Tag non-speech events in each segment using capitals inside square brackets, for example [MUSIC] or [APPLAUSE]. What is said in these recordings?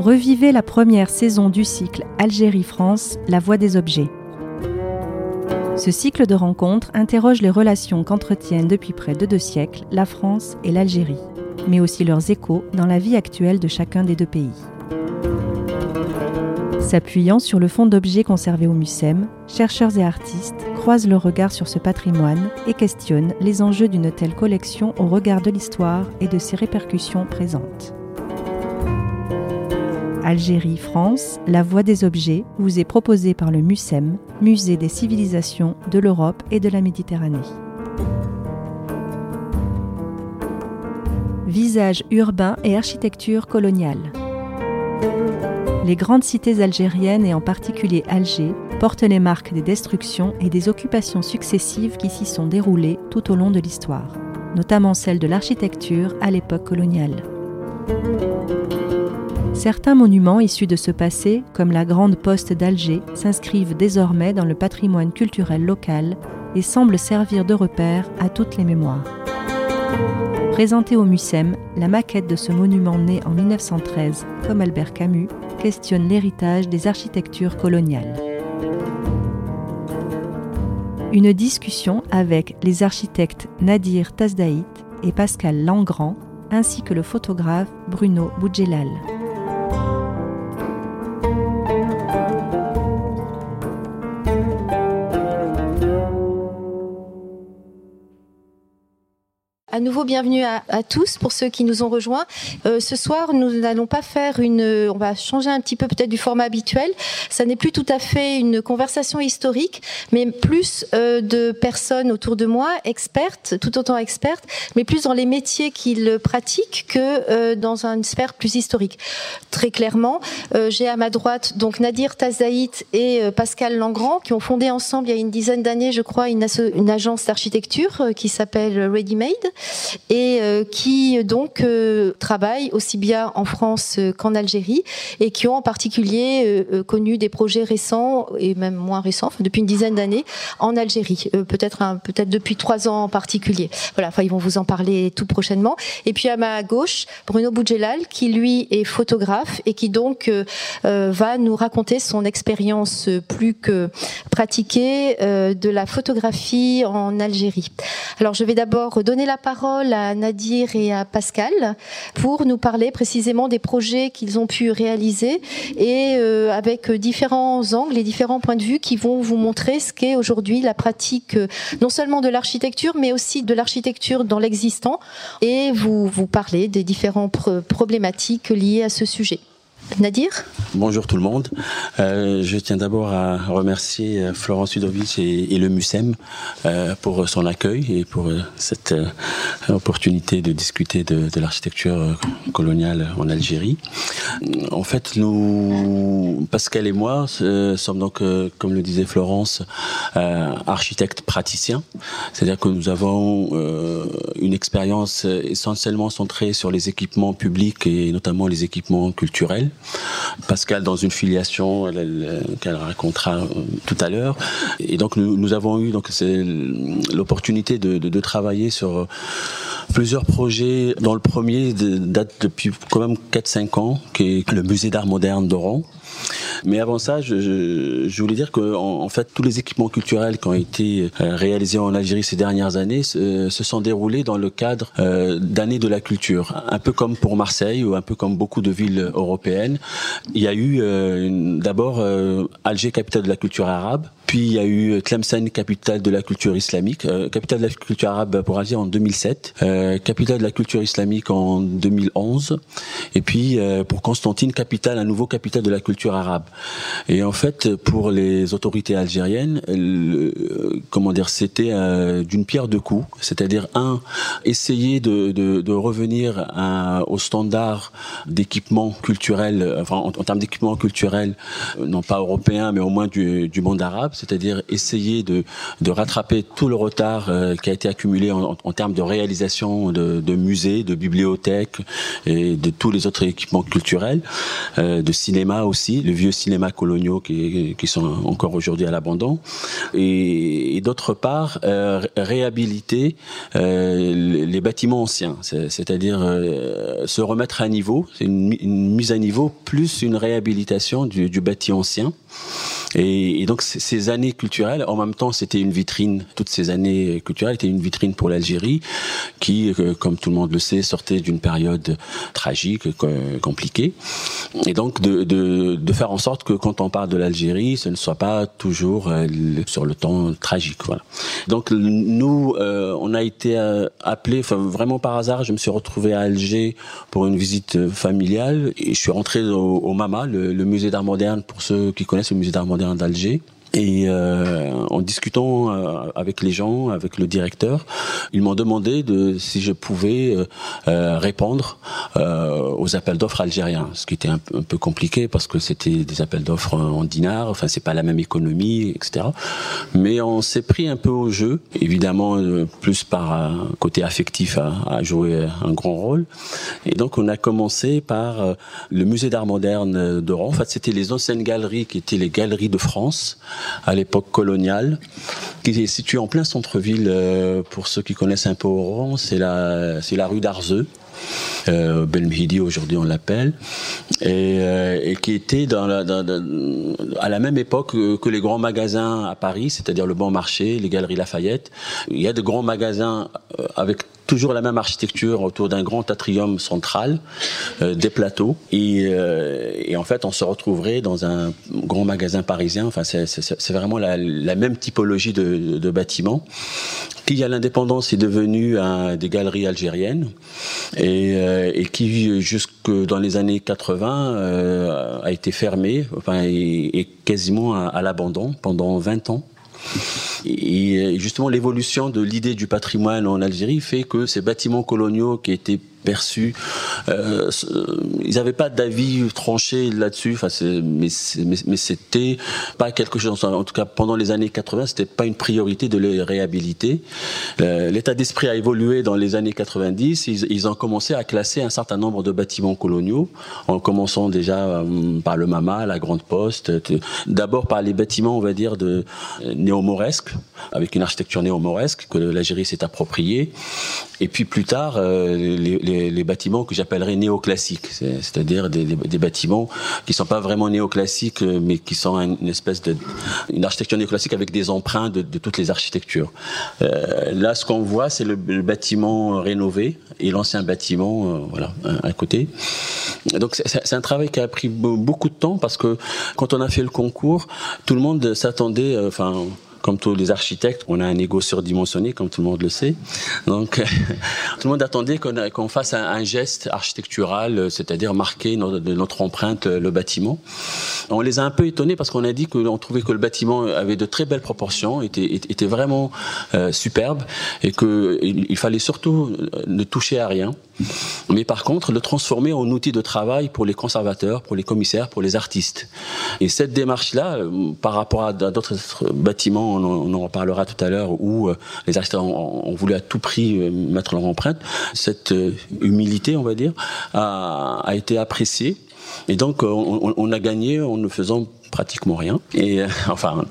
Revivez la première saison du cycle Algérie-France, la voie des objets. Ce cycle de rencontres interroge les relations qu'entretiennent depuis près de deux siècles la France et l'Algérie, mais aussi leurs échos dans la vie actuelle de chacun des deux pays. S'appuyant sur le fond d'objets conservés au MUSEM, chercheurs et artistes croisent le regard sur ce patrimoine et questionnent les enjeux d'une telle collection au regard de l'histoire et de ses répercussions présentes. Algérie, France, La Voie des Objets vous est proposée par le MUSEM, Musée des civilisations de l'Europe et de la Méditerranée. Visage urbain et architecture coloniale. Les grandes cités algériennes et en particulier Alger portent les marques des destructions et des occupations successives qui s'y sont déroulées tout au long de l'histoire, notamment celle de l'architecture à l'époque coloniale. Certains monuments issus de ce passé, comme la Grande Poste d'Alger, s'inscrivent désormais dans le patrimoine culturel local et semblent servir de repère à toutes les mémoires. Présentée au MUSEM, la maquette de ce monument né en 1913, comme Albert Camus, questionne l'héritage des architectures coloniales. Une discussion avec les architectes Nadir Tazdaït et Pascal Langrand, ainsi que le photographe Bruno Boudjelal. Nouveau, bienvenue à, tous pour ceux qui nous ont rejoints. Euh, ce soir, nous n'allons pas faire une. On va changer un petit peu peut-être du format habituel. Ça n'est plus tout à fait une conversation historique, mais plus euh, de personnes autour de moi, expertes, tout autant expertes, mais plus dans les métiers qu'ils pratiquent que euh, dans une sphère plus historique. Très clairement, j'ai à ma droite donc Nadir Tazaït et Pascal Langrand qui ont fondé ensemble il y a une dizaine d'années, je crois, une, une agence d'architecture qui s'appelle Ready Made et euh, qui donc euh, travaillent aussi bien en France euh, qu'en Algérie et qui ont en particulier connu des projets récents et même moins récents, depuis une dizaine d'années en Algérie, peut-être peut-être depuis trois ans en particulier. Voilà, enfin ils vont vous en parler tout prochainement. Et puis à ma gauche, Bruno Boudjelal qui lui est photographe et qui donc va nous raconter son expérience plus que pratiquée de la photographie en Algérie. Alors je vais d'abord donner la parole parole à Nadir et à Pascal pour nous parler précisément des projets qu'ils ont pu réaliser et euh, avec différents angles et différents points de vue qui vont vous montrer ce qu'est aujourd'hui la pratique euh, non seulement de l'architecture mais aussi de l'architecture dans l'existant et vous vous parler des différentes problématiques liées à ce sujet. Nadir Bonjour tout le monde. Euh, je tiens d'abord à remercier euh, Florence Sudovic et, le MUSEM euh, pour son accueil et pour cette opportunité de discuter de, l'architecture coloniale en Algérie. En fait, nous, Pascal et moi, sommes donc, comme le disait Florence, architectes praticiens. C'est-à-dire que nous avons une expérience essentiellement centrée sur les équipements publics et notamment les équipements culturels. Pascal dans une filiation qu'elle racontera euh, tout à l'heure. Et donc nous, avons eu donc l'opportunité de, travailler sur euh, plusieurs projets. Dans le premier date depuis quand même 4-5 ans, qui est le musée d'art moderne d'Oran. Mais avant ça, je, voulais dire que fait, tous les équipements culturels qui ont été euh, réalisés en Algérie ces dernières années se, sont déroulés dans le cadre euh, d'années de la culture, un peu comme pour Marseille ou un peu comme beaucoup de villes européennes. Il y a eu euh, d'abord Alger, capitale de la culture arabe, puis il y a eu Tlemcen, capitale de la culture islamique, capitale de la culture arabe pour Alger en 2007, capitale de la culture islamique en 2011, et puis pour Constantine, capitale, un nouveau capitale de la culture arabe. Et en fait, pour les autorités algériennes, comment dire, c'était euh, d'une pierre deux coups. C'est-à-dire un, essayer de, de, de revenir à, au standard d'équipement culturel, enfin en, termes d'équipement culturel, euh, non pas européen, mais au moins du, du monde arabe, c'est-à-dire essayer de, rattraper tout le retard euh, qui a été accumulé en, termes de réalisation de, musées, de bibliothèques et de tous les autres équipements culturels, euh, de cinéma aussi, le vieux cinéma coloniaux qui, sont encore aujourd'hui à l'abandon, et, d'autre part euh, réhabiliter les bâtiments anciens, c'est-à-dire se remettre à niveau, une, mise à niveau plus une réhabilitation du, du bâti ancien. Et, donc ces années culturelles, en même temps, c'était une vitrine. Toutes ces années culturelles étaient une vitrine pour l'Algérie, qui, euh, comme tout le monde le sait, sortait d'une période tragique, compliquée. Et donc de, faire en sorte que quand on parle de l'Algérie, ce ne soit pas toujours euh, sur le temps tragique. Voilà. Donc nous, euh, on a été euh, appelés, enfin vraiment par hasard, je me suis retrouvé à Alger pour une visite familiale et je suis rentré au, MAMA, le musée d'art moderne, pour ceux qui connaissent le musée d'art moderne d'Alger. Et euh, en discutant euh, avec les gens, avec le directeur, ils m'ont demandé de si je pouvais euh, euh répondre euh, aux appels d'offres algériens, ce qui était un, peu compliqué parce que c'était des appels d'offres en dinars, enfin c'est pas la même économie, etc. Mais on s'est pris un peu au jeu, évidemment euh, plus par un côté affectif à, à, jouer un grand rôle. Et donc on a commencé par le musée d'art moderne d'Oran. En fait, c'était les anciennes galeries qui étaient les galeries de France à l'époque coloniale, qui est situé en plein centre-ville. Euh, pour ceux qui connaissent un peu Oran, c'est la, c'est la rue d'Arzeux. Euh, Belmhidi aujourd'hui on l'appelle et, euh, qui était à la même époque que les grands magasins à Paris, c'est-à-dire le Bon Marché, les Galeries Lafayette. Il y a de grands magasins euh, avec toujours la même architecture autour d'un grand atrium central, euh, des plateaux. Et, euh, et, en fait, on se retrouverait dans un grand magasin parisien. Enfin, c'est vraiment la, même typologie de, bâtiment qui, à l'indépendance, est devenu un, des galeries algériennes et, euh, qui, jusque dans les années 80, euh, a été fermé, enfin, et, quasiment à l'abandon pendant 20 ans. Et justement, l'évolution de l'idée du patrimoine en Algérie fait que ces bâtiments coloniaux qui étaient perçus. Euh, ils n'avaient pas d'avis tranché là-dessus. Enfin, mais, mais, mais c'était pas quelque chose. En tout cas, pendant les années 80, c'était pas une priorité de les réhabiliter. Euh, L'état d'esprit a évolué dans les années 90. Ils, ont commencé à classer un certain nombre de bâtiments coloniaux, en commençant déjà euh, par le Mama, la Grande Poste. D'abord par les bâtiments, on va dire, de euh, néo-mauresques, avec une architecture néo-mauresque que l'Algérie s'est appropriée. Et puis plus tard, euh, les, les, bâtiments que j'appellerais néoclassiques, c'est-à-dire des, bâtiments qui sont pas vraiment néoclassiques, mais qui sont une espèce de architecture néoclassique avec des emprunts de, toutes les architectures. Euh, là, ce qu'on voit, c'est le, bâtiment rénové et l'ancien bâtiment, euh, à côté. Donc c'est un travail qui a pris beaucoup de temps parce que quand on a fait le concours, tout le monde s'attendait, euh, enfin comme tous les architectes, on a un ego surdimensionné, comme tout le monde le sait. Donc, [LAUGHS] tout le monde attendait qu'on qu fasse un, geste architectural, c'est-à-dire marquer notre, notre empreinte le bâtiment. On les a un peu étonnés parce qu'on a dit qu'on trouvait que le bâtiment avait de très belles proportions, était, était vraiment euh, superbe, et qu'il il fallait surtout ne toucher à rien. Mais par contre, le transformer en outil de travail pour les conservateurs, pour les commissaires, pour les artistes. Et cette démarche-là, par rapport à d'autres bâtiments, on, en reparlera tout à l'heure, où les artistes ont, voulu à tout prix mettre leur empreinte, cette humilité, on va dire, a, a été appréciée. Et donc, on, on, a gagné en ne faisant pratiquement rien. Et euh, [LAUGHS] enfin,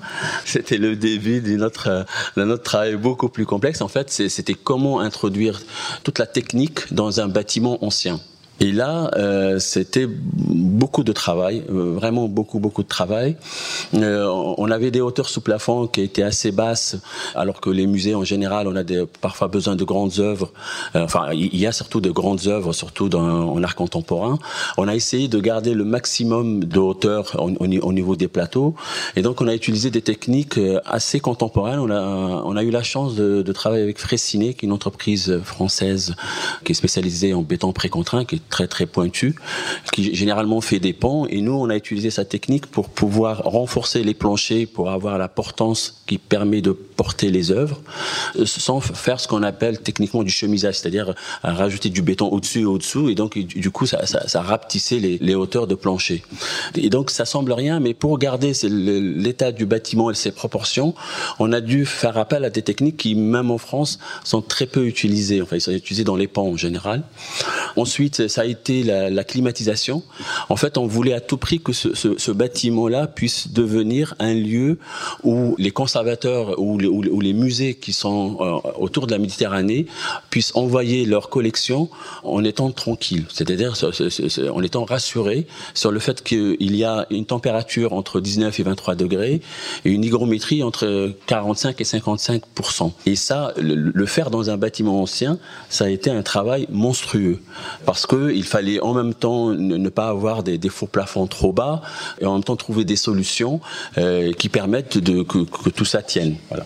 c'était le début de notre, de notre travail beaucoup plus complexe. En fait, c'était comment introduire toute la technique dans un bâtiment ancien. Et là, euh, c'était beaucoup de travail, euh, vraiment beaucoup, beaucoup de travail. Euh, on avait des hauteurs sous plafond qui étaient assez basses, alors que les musées en général, on a des, parfois besoin de grandes œuvres. Euh, enfin, il y a surtout de grandes œuvres, surtout dans, en art contemporain. On a essayé de garder le maximum de hauteur au, au, niveau des plateaux. Et donc, on a utilisé des techniques euh, assez contemporaines. On a, on a eu la chance de, de travailler avec Fressinet, qui est une entreprise française qui est spécialisée en béton précontraint, qui est très très pointu, qui généralement fait des pans. Et nous, on a utilisé sa technique pour pouvoir renforcer les planchers, pour avoir la portance qui permet de porter les œuvres, sans faire ce qu'on appelle techniquement du chemisage, c'est-à-dire rajouter du béton au-dessus et au-dessous, et donc du coup ça, ça, rapetissait les, hauteurs de plancher. Et donc ça semble rien, mais pour garder l'état du bâtiment et ses proportions, on a dû faire appel à des techniques qui, même en France, sont très peu utilisées. Enfin, ils sont utilisés dans les pans en général. Ensuite, ça a été la, climatisation. En fait, on voulait à tout prix que ce, ce, ce bâtiment-là puisse devenir un lieu où les conservateurs ou les, ou les musées qui sont euh, autour de la Méditerranée puissent envoyer leurs collections en étant tranquilles, c'est-à-dire en étant rassurés sur le fait qu'il y a une température entre 19 et 23 degrés et une hygrométrie entre 45 et 55% Et ça, le, faire dans un bâtiment ancien, ça a été un travail monstrueux parce que il fallait en même temps ne, pas avoir des, faux plafonds trop bas et en même temps trouver des solutions euh, qui permettent que, que, tout ça tienne. Voilà.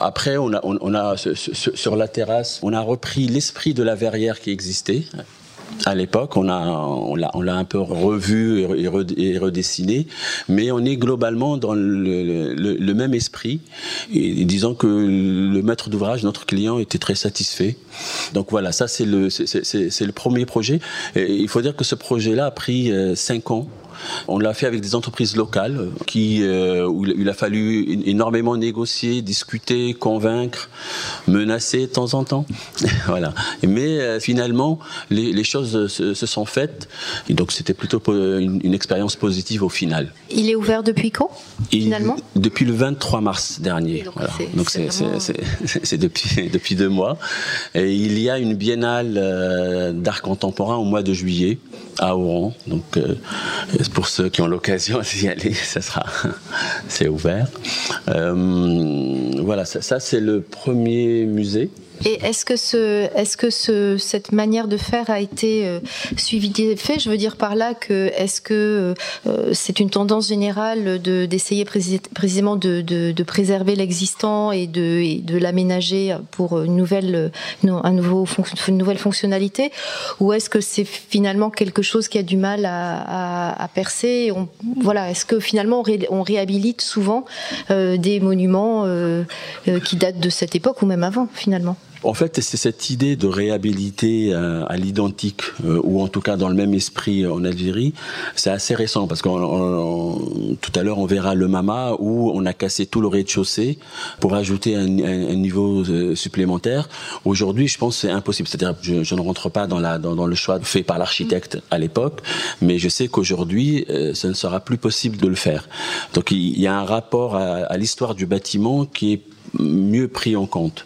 Après, on a, on, a sur la terrasse, on a repris l'esprit de la verrière qui existait à l'époque, on a, on l'a, on un peu revu et, redessiné, mais on est globalement dans le, même esprit, et disant que le maître d'ouvrage, notre client, était très satisfait. Donc voilà, ça c'est le, le premier projet. Et il faut dire que ce projet-là a pris euh, cinq ans on l'a fait avec des entreprises locales qui, euh, où il a fallu énormément négocier, discuter, convaincre, menacer de temps en temps. [LAUGHS] voilà. Mais euh, finalement, les, les choses se, se, sont faites. Et donc c'était plutôt une, une, expérience positive au final. Il est ouvert depuis quand finalement? Il, Depuis le 23 mars dernier. Donc voilà. c'est vraiment... [LAUGHS] depuis, [LAUGHS] depuis deux mois. Et il y a une biennale euh, d'art contemporain au mois de juillet à Oran. Donc euh, pour ceux qui ont l'occasion [LAUGHS] d'y aller, ça sera, [LAUGHS] c'est ouvert. Euh, voilà, ça, ça c'est le premier musée. Et est-ce que, ce, est-ce que ce, cette manière de faire a été euh, suivie des faits? Je veux dire par là que est-ce que euh, c'est une tendance générale de, d'essayer précis, précisément de, de, de, préserver l'existant et de, de l'aménager pour une nouvelle, un nouveau une nouvelle fonctionnalité? Ou est-ce que c'est finalement quelque chose qui a du mal à, à, à percer? Voilà, est-ce que finalement on réhabilite souvent euh, des monuments euh, euh, qui datent de cette époque ou même avant finalement? En fait, c'est cette idée de réhabiliter euh, à l'identique, euh, ou en tout cas dans le même esprit en Algérie, c'est assez récent, parce que tout à l'heure, on verra le Mama, où on a cassé tout le rez-de-chaussée pour ajouter un, niveau euh, supplémentaire. Aujourd'hui, je pense que c'est impossible. C'est-à-dire, je, je, ne rentre pas dans, le choix fait par l'architecte à l'époque, mais je sais qu'aujourd'hui, euh, ce ne sera plus possible de le faire. Donc, il y a un rapport à l'histoire du bâtiment qui est mieux pris en compte.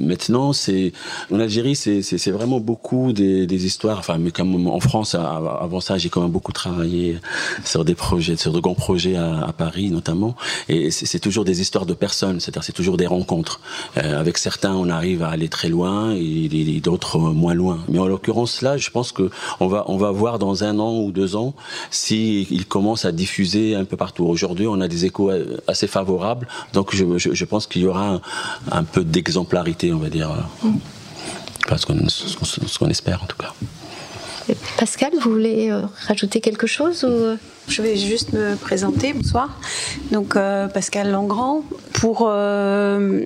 Maintenant, c'est en Algérie, c'est vraiment beaucoup des, histoires. Enfin, mais comme en France, avant ça, j'ai quand même beaucoup travaillé sur des projets, sur de grands projets à, Paris notamment. Et c'est toujours des histoires de personnes, c'est-à-dire c'est toujours des rencontres. Euh, avec certains, on arrive à aller très loin et, et d'autres moins loin. Mais en l'occurrence là, je pense que on va on va voir dans un an ou deux ans si il commence à diffuser un peu partout. Aujourd'hui, on a des échos assez favorables, donc je, je, je pense qu'il y aura un, un peu d'exemplarité, on va dire. Mm. Parce qu'on, ce qu'on espère en tout cas. Pascal, vous voulez euh, rajouter quelque chose ou... Je vais juste me présenter. Bonsoir. Donc euh, Pascal Langrand. Pour euh,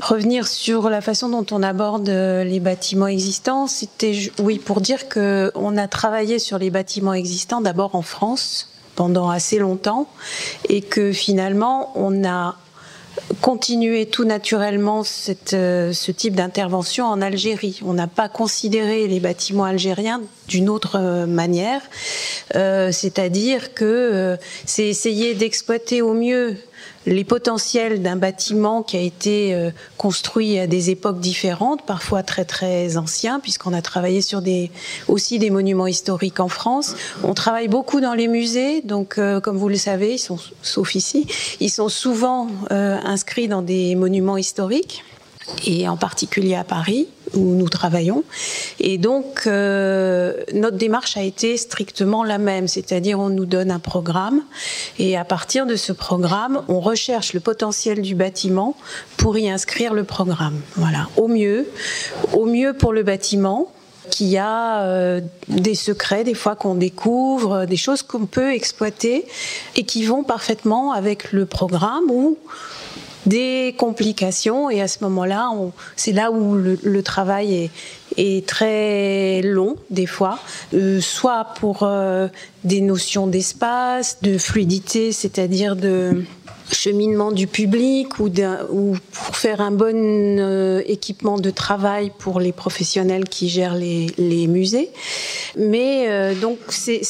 revenir sur la façon dont on aborde les bâtiments existants, c'était oui pour dire que on a travaillé sur les bâtiments existants d'abord en France pendant assez longtemps et que finalement on a continuer tout naturellement euh, ce type d'intervention en Algérie. On n'a pas considéré les bâtiments algériens d'une autre euh, manière, euh, c'est-à-dire que c'est essayer d'exploiter au mieux les potentiels d'un bâtiment qui a été euh, construit à des époques différentes, parfois très très anciens, puisqu'on a travaillé sur des aussi des monuments historiques en France. On travaille beaucoup dans les musées, donc euh, comme vous le savez, ils sont, sauf ici, ils sont souvent euh, inscrits dans des monuments historiques et en particulier à Paris où nous travaillons. Et donc, euh, notre démarche a été strictement la même, c'est-à-dire on nous donne un programme et à partir de ce programme, on recherche le potentiel du bâtiment pour y inscrire le programme. Voilà, au mieux, au mieux pour le bâtiment qui a euh, des secrets des fois qu'on découvre, des choses qu'on peut exploiter et qui vont parfaitement avec le programme ou des complications. Et à ce moment-là, c'est là où le, travail est, est, très long des fois, euh, soit pour euh, des notions d'espace, de fluidité, c'est-à-dire de cheminement du public ou, ou pour faire un bon euh, équipement de travail pour les professionnels qui gèrent les, les musées. Mais euh, donc c'est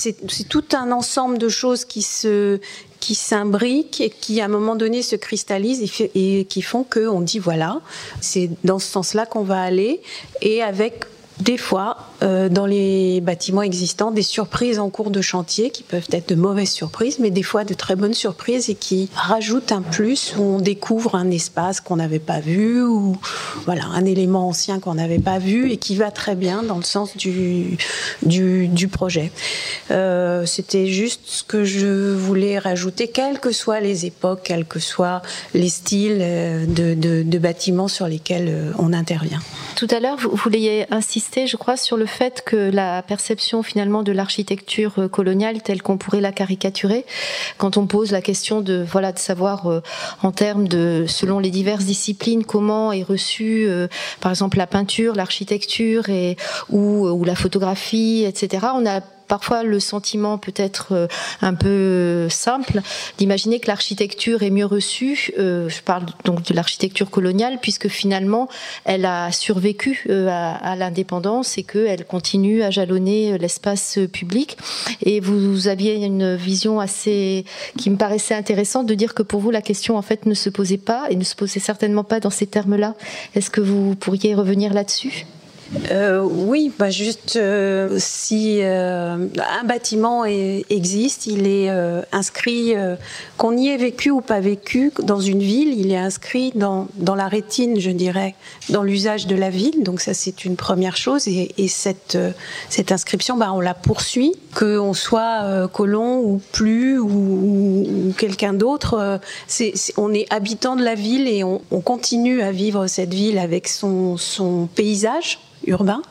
tout un ensemble de choses qui se qui s'imbriquent et qui à un moment donné se cristallisent et, et qui font qu'on dit voilà, c'est dans ce sens-là qu'on va aller et avec des fois, euh, dans les bâtiments existants, des surprises en cours de chantier qui peuvent être de mauvaises surprises, mais des fois de très bonnes surprises et qui rajoutent un plus où on découvre un espace qu'on n'avait pas vu ou voilà un élément ancien qu'on n'avait pas vu et qui va très bien dans le sens du, du, projet. Euh, c'était juste ce que je voulais rajouter, quelles que soient les époques, quels que soient les styles euh, de, de, bâtiments sur lesquels on intervient. Tout à l'heure, vous vouliez insister je crois, sur le fait que la perception finalement de l'architecture euh, coloniale telle qu'on pourrait la caricaturer, quand on pose la question de voilà de savoir euh, en termes de selon les diverses disciplines comment est reçue euh, par exemple la peinture, l'architecture et ou, ou la photographie, etc. On a parfois le sentiment peut-être euh, un peu simple d'imaginer que l'architecture est mieux reçue. Euh, je parle donc de l'architecture coloniale puisque finalement elle a survécu euh, à, l'indépendance et qu'elle continue à jalonner l'espace public. Et vous, aviez une vision assez qui me paraissait intéressante de dire que pour vous la question en fait ne se posait pas et ne se posait certainement pas dans ces termes-là. Est-ce que vous pourriez revenir là-dessus? Euh, oui, bah juste euh, si euh, un bâtiment existe, il est inscrit, qu'on y ait vécu ou pas vécu dans une ville, il est inscrit dans, dans la rétine, je dirais, dans l'usage de la ville. Donc ça, c'est une première chose. Et, et cette, cette inscription, bah, on la poursuit, qu'on soit colon ou plus ou, ou quelqu'un d'autre. c'est on est habitant de la ville et on, on continue à vivre cette ville avec son, son paysage urbain.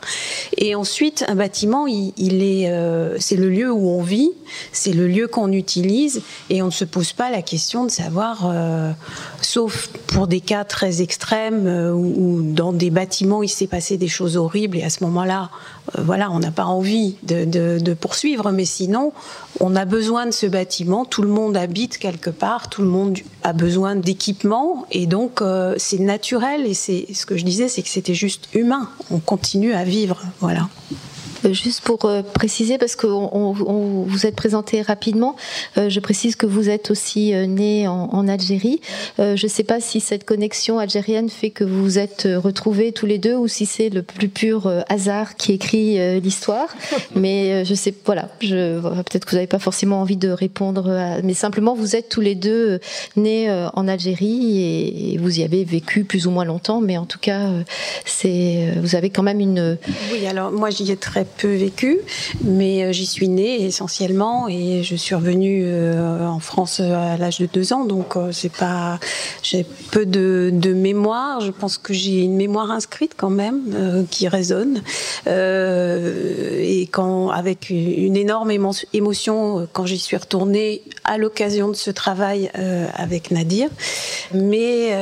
Et ensuite, un bâtiment, il, est, euh, c'est le lieu où on vit, c'est le lieu qu'on utilise, et on ne se pose pas la question de savoir, euh, sauf pour des cas très extrêmes euh, où, dans des bâtiments il s'est passé des choses horribles, et à ce moment-là, voilà, on n'a pas envie de, de, poursuivre, mais sinon, on a besoin de ce bâtiment. Tout le monde habite quelque part, tout le monde a besoin d'équipement, et donc c'est naturel. Et c'est ce que je disais, c'est que c'était juste humain. On continue à vivre. Voilà. Euh, juste pour euh, préciser, parce que on, vous êtes présenté rapidement, euh, je précise que vous êtes aussi né en, Algérie. je ne sais pas si cette connexion algérienne fait que vous vous êtes retrouvés tous les deux ou si c'est le plus pur hasard qui écrit l'histoire. [LAUGHS] Mais je sais, voilà, peut-être que vous n'avez pas forcément envie de répondre, mais simplement vous êtes tous les deux nés en Algérie et, vous y avez vécu plus ou moins longtemps, mais en tout cas, c'est, vous avez quand même une. Oui, alors moi j'y ai très peu vécu, mais euh, j'y suis née essentiellement et je suis revenue euh, en France euh, à l'âge de deux ans, donc c'est pas, j'ai peu de, mémoire. Je pense que j'ai une mémoire inscrite quand même qui résonne et quand avec une énorme émotion quand j'y suis retournée à l'occasion de ce travail avec Nadir. Mais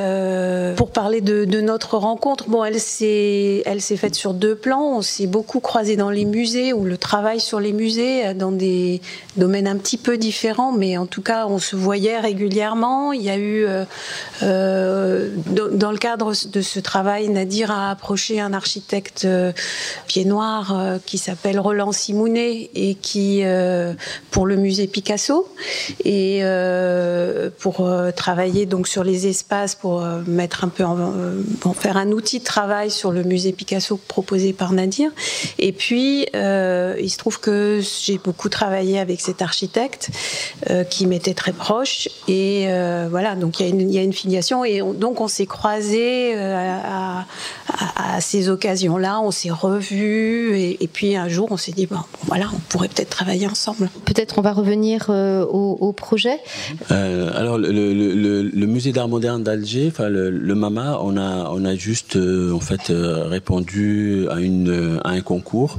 pour parler de, notre rencontre, bon, elle s'est, elle s'est faite sur deux plans. On s'est beaucoup croisé dans les les musées ou le travail sur les musées euh, dans des domaines un petit peu différents, mais en tout cas, on se voyait régulièrement. Il y a eu, euh, euh, dans, le cadre de ce travail, Nadir a approché un architecte pied noir qui s'appelle Roland Simounet et qui, pour le musée Picasso, et pour travailler donc sur les espaces, pour mettre un peu en, faire un outil de travail sur le musée Picasso proposé par Nadir. Et puis euh, il se trouve que j'ai beaucoup travaillé avec cet architecte euh, qui m'était très proche. Et euh, voilà, donc il y, a une filiation. Et donc on s'est croisés à, ces occasions-là, on s'est revus. Et, puis un jour, on s'est dit, bon, voilà, on pourrait peut-être travailler ensemble. Peut-être on va revenir au, projet. alors, le, musée d'art moderne d'Alger, enfin le, MAMA, on a, on a juste en fait répondu à, une, à un concours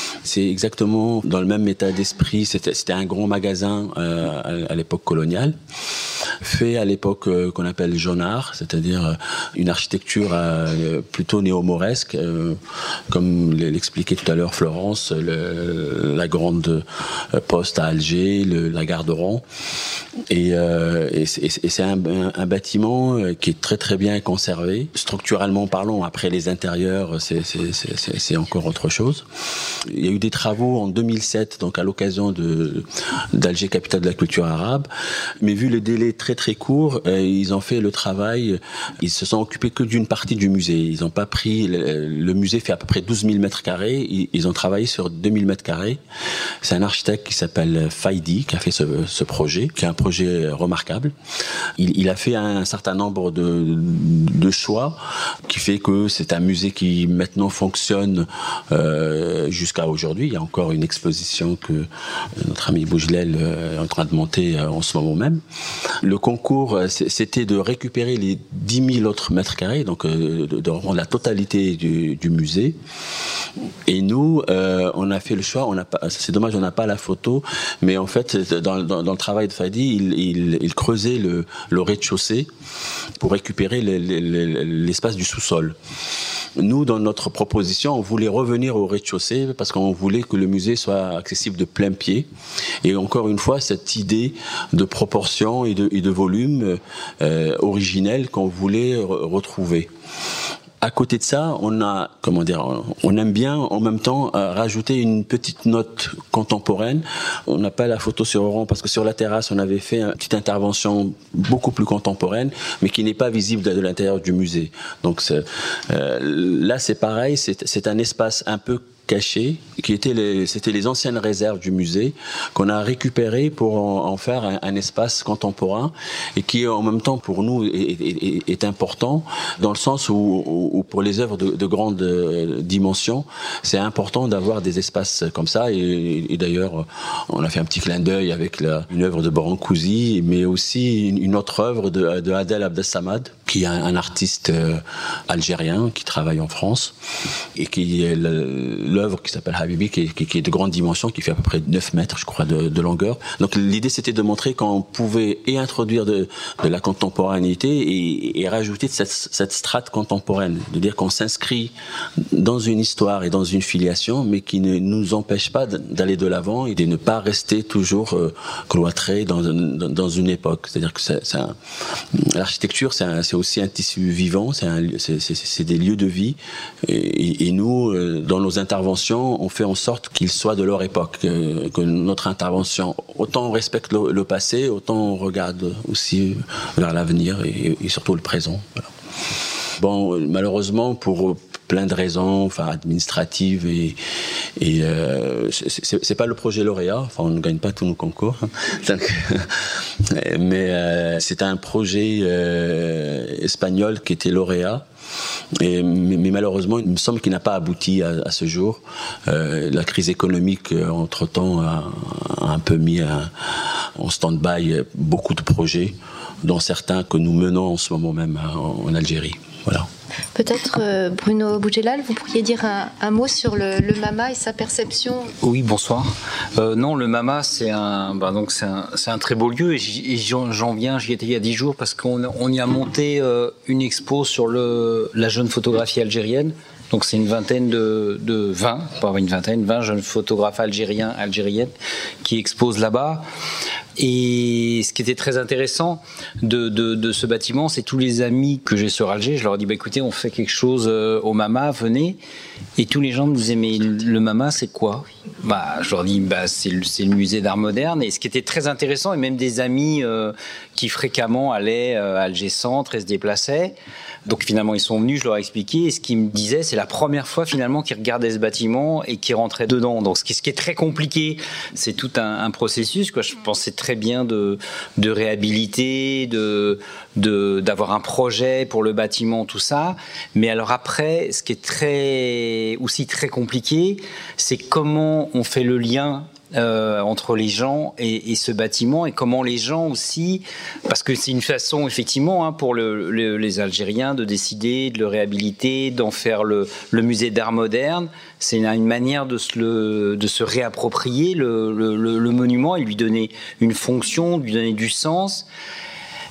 c'est exactement dans le même état d'esprit. C'était un grand magasin euh, à, l'époque coloniale. fait à l'époque qu'on appelle jaunard, c'est-à-dire une architecture plutôt néo-mauresque, comme l'expliquait tout à l'heure Florence, la grande poste à Alger, la gare de Rouen. Et, c'est un, bâtiment qui est très très bien conservé. Structurellement parlant, après les intérieurs, c'est encore autre chose. Eu des travaux en 2007, donc à l'occasion d'Alger, capitale de la culture arabe. Mais vu le délai très très court, euh, ils ont fait le travail. Ils se sont occupés que d'une partie du musée. Ils n'ont pas pris le, musée fait à peu près 12 000 mètres carrés. Ils, ont travaillé sur 2000 mètres carrés. C'est un architecte qui s'appelle Faidi qui a fait ce, projet, qui est un projet remarquable. Il, a fait un certain nombre de, de choix qui fait que c'est un musée qui maintenant fonctionne euh, jusqu'à aujourd'hui. Il y a encore une exposition que notre ami Bougilel euh, est en train de monter euh, en ce moment même. Le concours, c'était de récupérer les 10 000 autres mètres carrés, donc de, reprendre la totalité du, musée. Et nous, on a fait le choix. C'est dommage, on n'a pas la photo, mais en fait, dans, le travail de Fadi, il, il creusait le, le rez-de-chaussée pour récupérer l'espace du sous-sol. Nous, dans notre proposition, on voulait revenir au rez-de-chaussée parce qu'on voulait que le musée soit accessible de plein pied. Et encore une fois, cette idée de proportion et de, volume euh, originel qu'on voulait retrouver à côté de ça, on a, comment dire, on aime bien en même temps euh, rajouter une petite note contemporaine. On n'a pas la photo sur Oran parce que sur la terrasse, on avait fait une petite intervention beaucoup plus contemporaine, mais qui n'est pas visible de, l'intérieur du musée. Donc euh, là, c'est pareil, c'est un espace un peu cachés, qui étaient les, c'était les anciennes réserves du musée, qu'on a récupérées pour en, faire un, espace contemporain et qui en même temps pour nous est, important dans le sens où, pour les œuvres de, grande euh, dimension, c'est important d'avoir des espaces comme ça et, d'ailleurs on a fait un petit clin d'œil avec une œuvre de Brancusi, mais aussi une, autre œuvre de, de Adel Abdessamad qui est un, artiste euh, algérien qui travaille en France et qui est qui s'appelle Habibi, qui est, de grande dimension, qui fait à peu près 9 mètres, je crois, de, longueur. Donc l'idée, c'était de montrer qu'on pouvait et introduire de, la contemporanéité et, rajouter cette, strate contemporaine, de dire qu'on s'inscrit dans une histoire et dans une filiation, mais qui ne nous empêche pas d'aller de l'avant et de ne pas rester toujours euh, dans, une époque. C'est-à-dire que l'architecture, c'est aussi un tissu vivant, c'est des lieux de vie. Et, et nous, euh, dans nos interventions, on fait en sorte qu'ils soient de leur époque, que, notre intervention, autant on respecte le, passé, autant on regarde aussi vers l'avenir et, surtout le présent. Bon, malheureusement, pour plein de raisons, enfin administratives et, et euh, c'est pas le projet lauréat. Enfin, on ne gagne pas tous nos concours, hein. [LAUGHS] mais euh, c'est un projet euh, espagnol qui était lauréat mais, malheureusement, il me semble qu'il n'a pas abouti à, ce jour. Euh, la crise économique, euh, entre-temps, a, un peu mis en stand-by beaucoup de projets, dont certains que nous menons en ce moment même hein, en Algérie. Voilà. Peut-être euh, Bruno Boudjelal, vous pourriez dire un, mot sur le, Mama et sa perception Oui, bonsoir. Euh, non, le Mama, c'est un, c'est un, très beau lieu et j'en viens, j'y étais il y a dix jours parce qu'on on y a monté euh, une expo sur la jeune photographie algérienne. Donc c'est une vingtaine de, de 20, pas une vingtaine, 20 jeunes photographes algériens, algériennes qui exposent là-bas. Et ce qui était très intéressant de, de, ce bâtiment, c'est tous les amis que j'ai sur Alger. Je leur ai dit, bah, écoutez, on fait quelque chose euh, au Mama, venez. Et tous les gens me disaient, mais le Mama, c'est quoi? Bah, Je leur dis, bah, c'est le, le, musée d'art moderne. Et ce qui était très intéressant, et même des amis euh, qui fréquemment allaient euh, à Alger Centre et se déplaçaient, donc finalement, ils sont venus, je leur ai expliqué, et ce qu'ils me disaient, c'est la première fois finalement qu'ils regardaient ce bâtiment et qu'ils rentraient dedans. Donc ce qui, est très compliqué, c'est tout un, processus. Quoi. Je pensais très bien de, de réhabiliter, de d'avoir un projet pour le bâtiment, tout ça. Mais alors après, ce qui est très aussi très compliqué, c'est comment on fait le lien euh, entre les gens et, ce bâtiment et comment les gens aussi, parce que c'est une façon effectivement hein, pour les Algériens de décider de le réhabiliter, d'en faire le, musée d'art moderne. C'est une, manière de se, réapproprier le, le, monument et lui donner une fonction, lui donner du sens.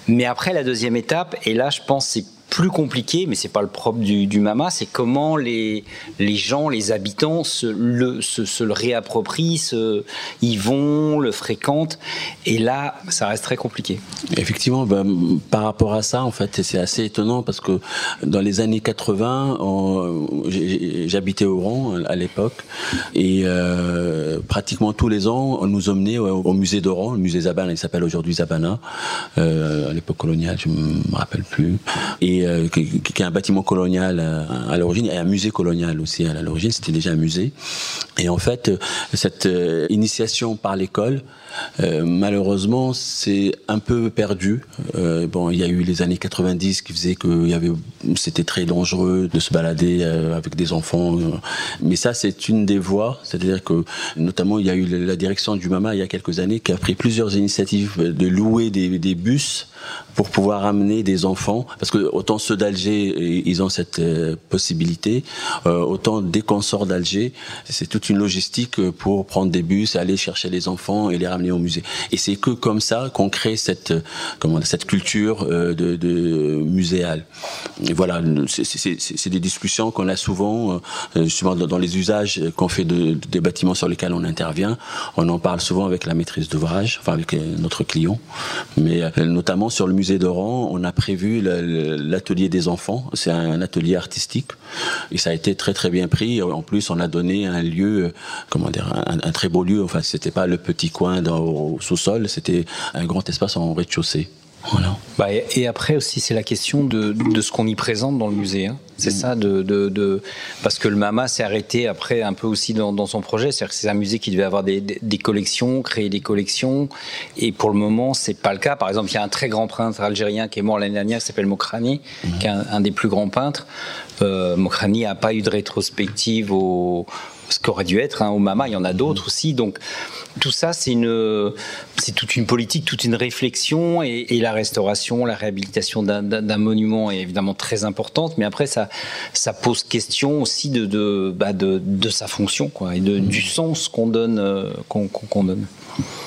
Mais après, la deuxième étape, et là, je pense, c'est plus compliqué, mais c'est pas le propre du, Mama, c'est comment les, les gens, les habitants se le, se, le réapproprient, se, y vont, le fréquentent. Et là, ça reste très compliqué. Effectivement, ben, par rapport à ça, en fait, c'est assez étonnant parce que dans les années 80, j'habitais au Rang à l'époque et euh, pratiquement tous les ans, on nous emmenait au, musée d'Oran, le musée Zabana, il s'appelle aujourd'hui Zabana, euh, à l'époque coloniale, je me rappelle plus. Euh, qui, est un bâtiment colonial euh, à, l'origine et un musée colonial aussi à l'origine. C'était déjà un musée. Et en fait, euh, cette initiation par l'école, euh, malheureusement, c'est un peu perdu. Euh, bon, il y a eu les années 90 qui faisaient que c'était très dangereux de se balader euh, avec des enfants. Mais ça, c'est une des voies. C'est-à-dire que, notamment, il y a eu la direction du MAMA il y a quelques années qui a pris plusieurs initiatives de louer des, des bus pour pouvoir amener des enfants. Parce que autant ceux d'Alger, ils ont cette possibilité, autant dès qu'on sort d'Alger, c'est toute une logistique pour prendre des bus, aller chercher les enfants et les ramener au musée. Et c'est que comme ça qu'on crée cette, comment, cette culture euh, de, de muséale. Et voilà, c'est des discussions qu'on a souvent, euh, justement dans les usages qu'on fait de, des bâtiments sur lesquels on intervient. On en parle souvent avec la maîtrise d'ouvrage, enfin avec euh, notre client. Mais notamment sur le musée d'Oran, on a prévu l'atelier des enfants. C'est un atelier artistique et ça a été très très bien pris. En plus, on a donné un lieu, comment dire, un, un très beau lieu. Enfin, c'était pas le petit coin au sous-sol, c'était un grand espace en rez-de-chaussée. Voilà. Bah, et, après aussi, c'est la question de, de ce qu'on y présente dans le musée. Hein. C'est mm. ça, de, de, de, parce que le MAMA s'est arrêté après un peu aussi dans, dans son projet. C'est-à-dire que c'est un musée qui devait avoir des, des, collections, créer des collections. Et pour le moment, c'est pas le cas. Par exemple, il y a un très grand peintre algérien qui est mort l'année dernière, qui s'appelle Mokrani, mm. qui est un, un, des plus grands peintres. Euh, Mokrani n'a pas eu de rétrospective au, ce qu'aurait dû être hein, au Mama. Il y en a d'autres aussi. Donc tout ça, c'est une, c'est toute une politique, toute une réflexion et, et la restauration, la réhabilitation d'un monument est évidemment très importante. Mais après, ça, ça pose question aussi de, de, bah de, de sa fonction, quoi, et de, du sens qu'on donne, euh, qu'on qu donne.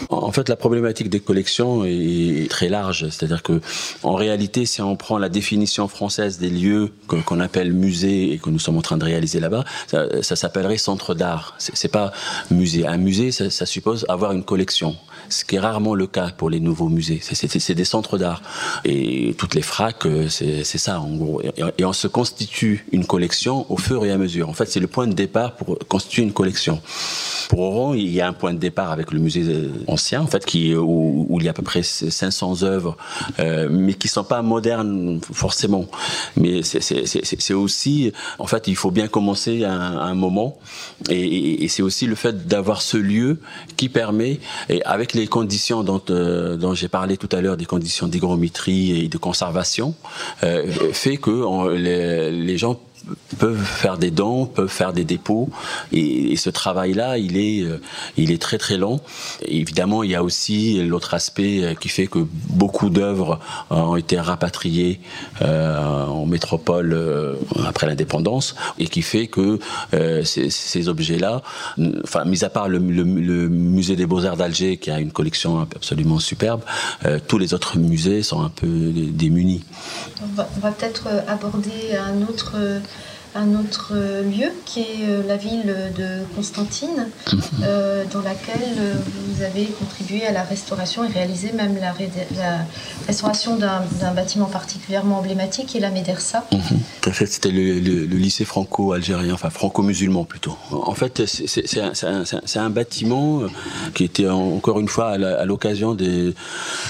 En fait, la problématique des collections est très large. C'est-à-dire que, en réalité, si on prend la définition française des lieux qu'on appelle musées et que nous sommes en train de réaliser là-bas, ça, s'appellerait centre d'art. C'est pas musée. Un musée, ça, suppose avoir une collection, ce qui est rarement le cas pour les nouveaux musées. C'est des centres d'art. Et toutes les fracs, c'est ça, en gros. Et, on se constitue une collection au fur et à mesure. En fait, c'est le point de départ pour constituer une collection. Pour Oran, il y a un point de départ avec le musée ancien, en fait, qui, où, il y a à peu près 500 œuvres, euh, mais qui sont pas modernes forcément. Mais c'est aussi, en fait, il faut bien commencer à un, moment, et, et, et c'est aussi le fait d'avoir ce lieu qui permet, et avec les conditions dont, euh, dont j'ai parlé tout à l'heure, des conditions d'hygrométrie et de conservation, euh, fait que les, les gens peuvent faire des dons, peuvent faire des dépôts, et, ce travail-là, il est, euh, il est très très long. Évidemment, il y a aussi l'autre aspect euh, qui fait que beaucoup d'œuvres ont été rapatriées euh, en métropole euh, après l'indépendance, et qui fait que euh, ces, objets-là, enfin, mis à part le, musée des beaux-arts d'Alger qui a une collection absolument superbe, euh, tous les autres musées sont un peu démunis. On va peut-être aborder un autre un autre lieu qui est la ville de Constantine, [LAUGHS] euh, dans laquelle vous avez contribué à la restauration et réalisé même la, la restauration d'un bâtiment particulièrement emblématique, qui est la Médersa. Mmh. En fait, c'était le, le, le, lycée franco-algérien, enfin franco-musulman plutôt. En fait, c'est un, un, un, bâtiment qui était encore une fois à l'occasion de,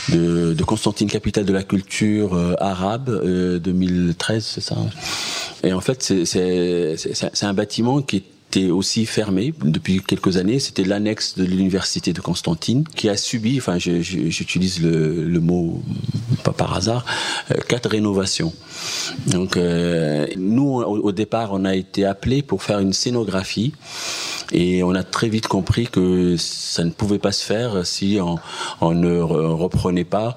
de, Constantine, capitale de la culture euh, arabe, euh, 2013, c'est ça? Et en fait, c'est un bâtiment qui était aussi fermé depuis quelques années. C'était l'annexe de l'université de Constantine qui a subi, enfin j'utilise le, mot pas par hasard, euh, quatre rénovations. Donc euh, nous au, départ on a été appelé pour faire une scénographie Et on a très vite compris que ça ne pouvait pas se faire si on, ne reprenait pas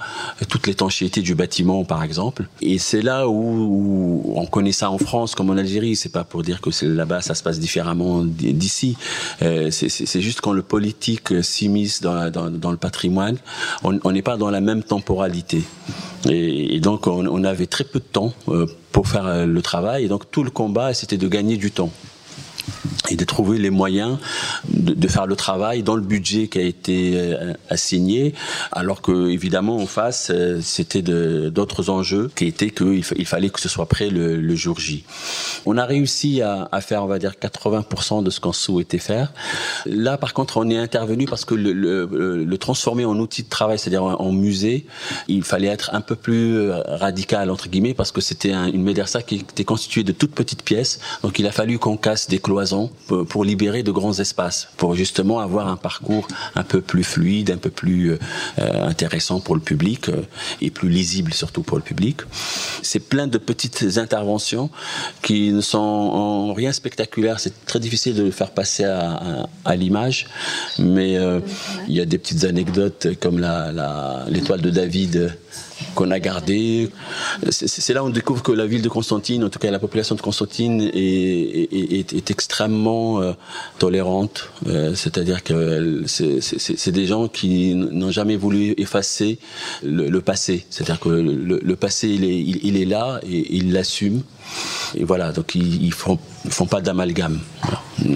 toute l'étanchéité du bâtiment, par exemple. Et c'est là où, on connaît ça en France comme en Algérie. C'est pas pour dire que là-bas ça se passe différemment d'ici. Euh, c'est juste quand le politique s'immisce dans, le patrimoine, on n'est pas dans la même temporalité. Et, donc on, on, avait très peu de temps euh, pour faire le travail. Et donc tout le combat, c'était de gagner du temps et de trouver les moyens de, faire le travail dans le budget qui a été euh, assigné, alors que évidemment en face euh, c'était d'autres enjeux qui étaient qu'il il fallait que ce soit prêt le, jour J. On a réussi à, faire on va dire 80% de ce qu'on souhaitait faire. Là par contre on est intervenu parce que le, le transformer en outil de travail, c'est-à-dire en, musée, il fallait être un peu plus euh, radical entre guillemets parce que c'était un, une médersa qui était constituée de toutes petites pièces, donc il a fallu qu'on casse des cloisons pour libérer de grands espaces, pour justement avoir un parcours un peu plus fluide, un peu plus euh, intéressant pour le public euh, et plus lisible surtout pour le public. C'est plein de petites interventions qui ne sont en rien spectaculaires. C'est très difficile de le faire passer à, l'image, mais euh, il y a des petites anecdotes comme l'étoile de David qu'on a gardé. C'est là où on découvre que la ville de Constantine, en tout cas la population de Constantine, est, extrêmement euh, tolérante. Euh, c'est-à-dire que c'est des gens qui n'ont jamais voulu effacer le, passé. C'est-à-dire que le, passé, il est, là et il l'assume. Et voilà, donc ils, ne font, pas d'amalgame.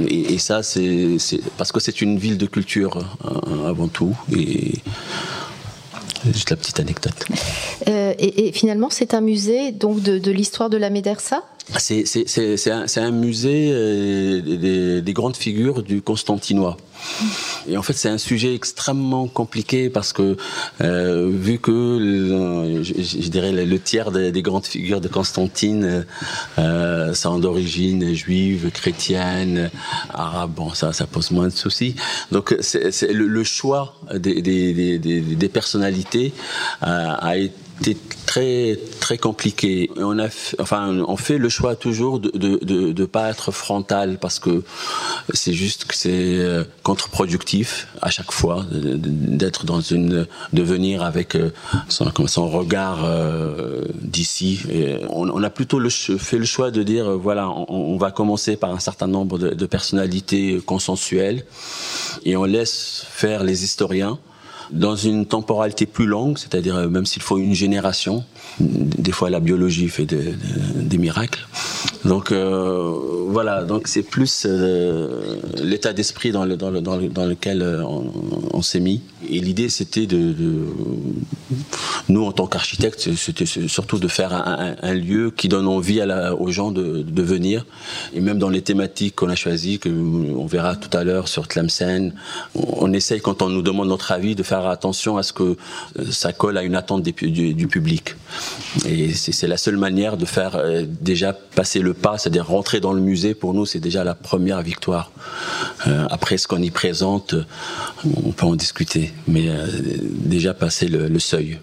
Et, ça, c'est parce que c'est une ville de culture hein, avant tout. Juste la petite anecdote. Euh, et, finalement, c'est un musée donc de, de l'histoire de la Médersa? C'est un, un, musée euh, des, grandes figures du Constantinois. Et en fait, c'est un sujet extrêmement compliqué parce que, euh, vu que, je, dirais, le, tiers des, grandes figures de Constantine euh, sont d'origine juive, chrétienne, arabe, bon, ça, ça pose moins de soucis. Donc, c'est le, choix des personnalités a été c'était très très compliqué. On a, enfin, on fait le choix toujours de de, de, pas être frontal parce que c'est juste que c'est euh, contre-productif à chaque fois d'être dans une de venir avec euh, son, son regard euh, d'ici. On, a plutôt le, fait le choix de dire voilà, on, va commencer par un certain nombre de, de personnalités consensuelles et on laisse faire les historiens dans une temporalité plus longue, c'est-à-dire euh, même s'il faut une génération, des fois la biologie fait des miracles. Donc euh, voilà, donc c'est plus euh, l'état d'esprit dans, le, dans, le, dans, dans, lequel euh, on, s'est mis. Et l'idée c'était de, nous en tant qu'architectes, c'était surtout de faire un, lieu qui donne envie aux gens de, de, venir. Et même dans les thématiques qu'on a choisies, que on verra tout à l'heure sur Tlemcen, on, essaye quand on nous demande notre avis de faire attention à ce que ça colle à une attente du public. Et c'est la seule manière de faire déjà passer le pas, c'est-à-dire rentrer dans le musée, pour nous, c'est déjà la première victoire. Euh, après, ce qu'on y présente, on peut en discuter, mais euh, déjà passer le seuil.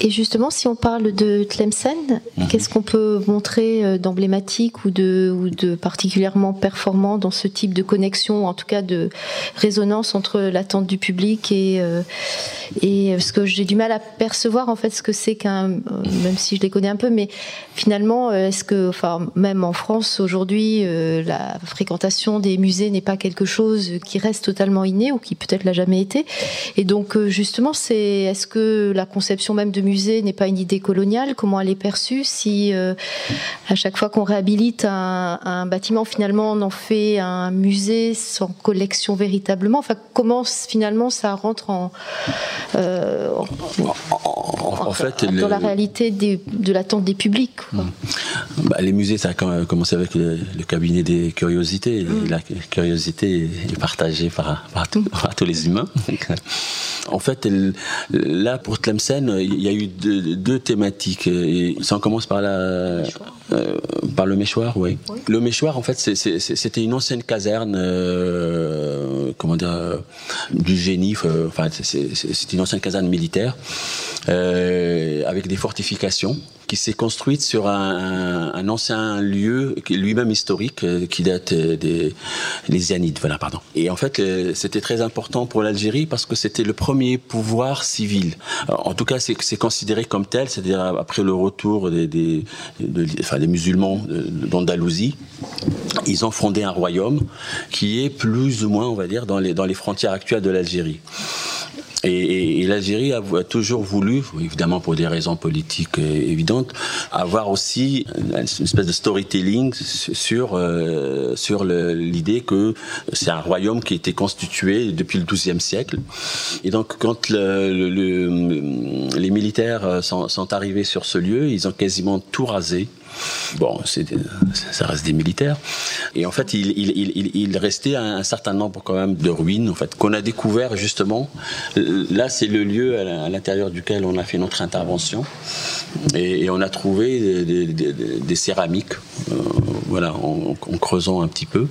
Et justement, si on parle de Tlemcen, mhm. qu'est-ce qu'on peut montrer euh, d'emblématique ou de, ou de particulièrement performant dans ce type de connexion, en tout cas de résonance entre l'attente du public et, euh, et ce que j'ai du mal à percevoir en fait ce que c'est qu'un, euh, même si je les connais un peu, mais finalement, est-ce que, enfin, même en France aujourd'hui, la fréquentation des musées n'est pas quelque chose qui reste totalement inné ou qui peut-être l'a jamais été? Et donc, justement, c'est, est-ce que la conception même de musée n'est pas une idée coloniale Comment elle est perçue Si euh, à chaque fois qu'on réhabilite un, bâtiment, finalement, on en fait un musée sans collection véritablement? Enfin, comment finalement ça rentre en, euh, en, fait, dans la réalité de l'attente des publics hmm. bah, Les musées, ça a commencé avec le, cabinet des curiosités. Hmm. La curiosité est partagée par, par, tous les humains. [LAUGHS] en fait, là, pour Tlemcen, il y a eu deux, thématiques. Et ça en commence par, la, euh, par le méchoir, oui. Le méchoir, en fait, c'était une ancienne caserne, euh, comment dire, euh, du génie. Enfin, c'était une ancienne caserne militaire avec des fortifications qui s'est construite sur un, ancien lieu lui-même historique qui date des les Zianides, voilà. Et en fait, c'était très important pour l'Algérie parce que c'était le premier pouvoir civil. en tout cas, c'est considéré comme tel, c'est-à-dire après le retour des musulmans d'Andalousie, ils ont fondé un royaume qui est plus ou moins, on va dire, dans les, dans les frontières actuelles de l'Algérie. Et, l'Algérie a, toujours voulu, évidemment pour des raisons politiques évidentes, avoir aussi une espèce de storytelling sur euh, sur l'idée que c'est un royaume qui était constitué depuis le XIIe siècle. Et donc quand le, les militaires sont arrivés sur ce lieu, ils ont quasiment tout rasé. Bon, ça reste des militaires. Et en fait, il, il, restait un, certain nombre quand même de ruines, en fait, qu'on a découvert justement. Là, c'est le lieu à l'intérieur duquel on a fait notre intervention. Et, on a trouvé des, céramiques, euh, voilà, en, creusant un petit peu.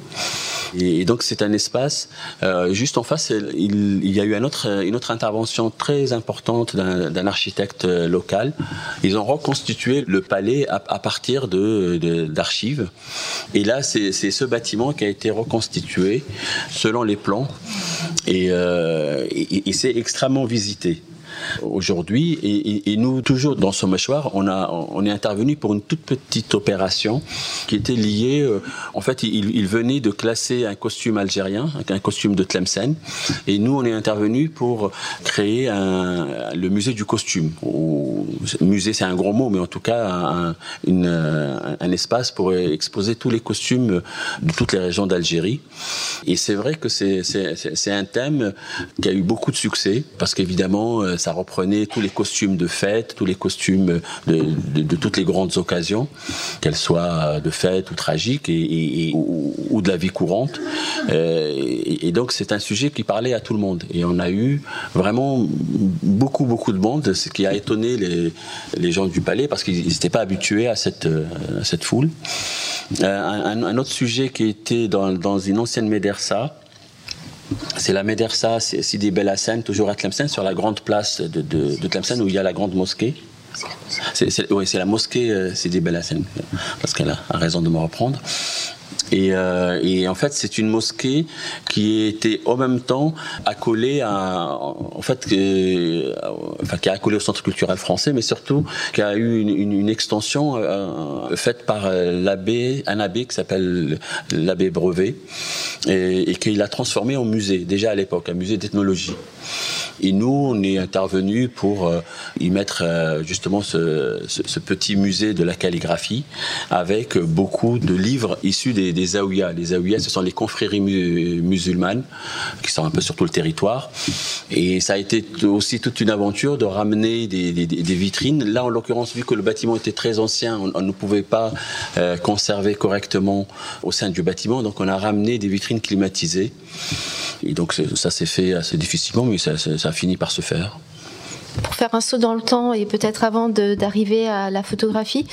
Et, donc c'est un espace. Euh, juste en face, il, y a eu une autre intervention très importante d'un architecte local. Ils ont reconstitué le palais à partir d'archives. Et là, c'est ce bâtiment qui a été reconstitué selon les plans. Et, euh, et, et c'est extrêmement visité aujourd'hui. Et, nous, toujours dans ce mâchoire, on, a, on est intervenu pour une toute petite opération qui était liée. Euh, en fait, il, venait de classer un costume algérien, un costume de Tlemcen. Et nous, on est intervenu pour créer le musée du costume. musée, c'est un gros mot, mais en tout cas, un, un espace pour exposer tous les costumes de toutes les régions d'Algérie. Et c'est vrai que c'est un thème qui a eu beaucoup de succès, parce qu'évidemment, euh, ça reprenait tous les costumes de fête, tous les costumes de, toutes les grandes occasions, qu'elles soient de fête ou tragiques et, ou, de la vie courante. Euh, et, donc c'est un sujet qui parlait à tout le monde. Et on a eu vraiment beaucoup, beaucoup de monde, ce qui a étonné les, gens du palais parce qu'ils n'étaient pas habitués à cette, cette foule. Euh, un, autre sujet qui était dans, dans une ancienne Médersa, c'est la Médersa Sidi Bel Hassan, toujours à Tlemcen, sur la grande place de, Tlemcen où il y a la grande mosquée. C'est oui, la mosquée euh, Sidi Bel Hassan, parce qu'elle a raison de me reprendre. Et, euh, et, en fait, c'est une mosquée qui était en même temps accolée à, en fait, qui, qui a au Centre culturel français, mais surtout qui a eu une, extension euh, faite par euh, l'abbé, un abbé qui s'appelle l'abbé Brevet, et, et qu'il a transformé en musée déjà à l'époque, un musée d'ethnologie. Et nous, on est intervenu pour euh, y mettre euh, justement ce, petit musée de la calligraphie avec beaucoup de livres issus des, des. Les Zaouïas, ce sont les confréries musulmanes qui sont un peu sur tout le territoire. Et ça a été aussi toute une aventure de ramener des vitrines. Là, en l'occurrence, vu que le bâtiment était très ancien, on, ne pouvait pas euh, conserver correctement au sein du bâtiment. Donc, on a ramené des vitrines climatisées. Et donc, ça s'est fait assez difficilement, mais ça, ça finit par se faire pour faire un saut dans le temps et peut-être avant d'arriver à la photographie,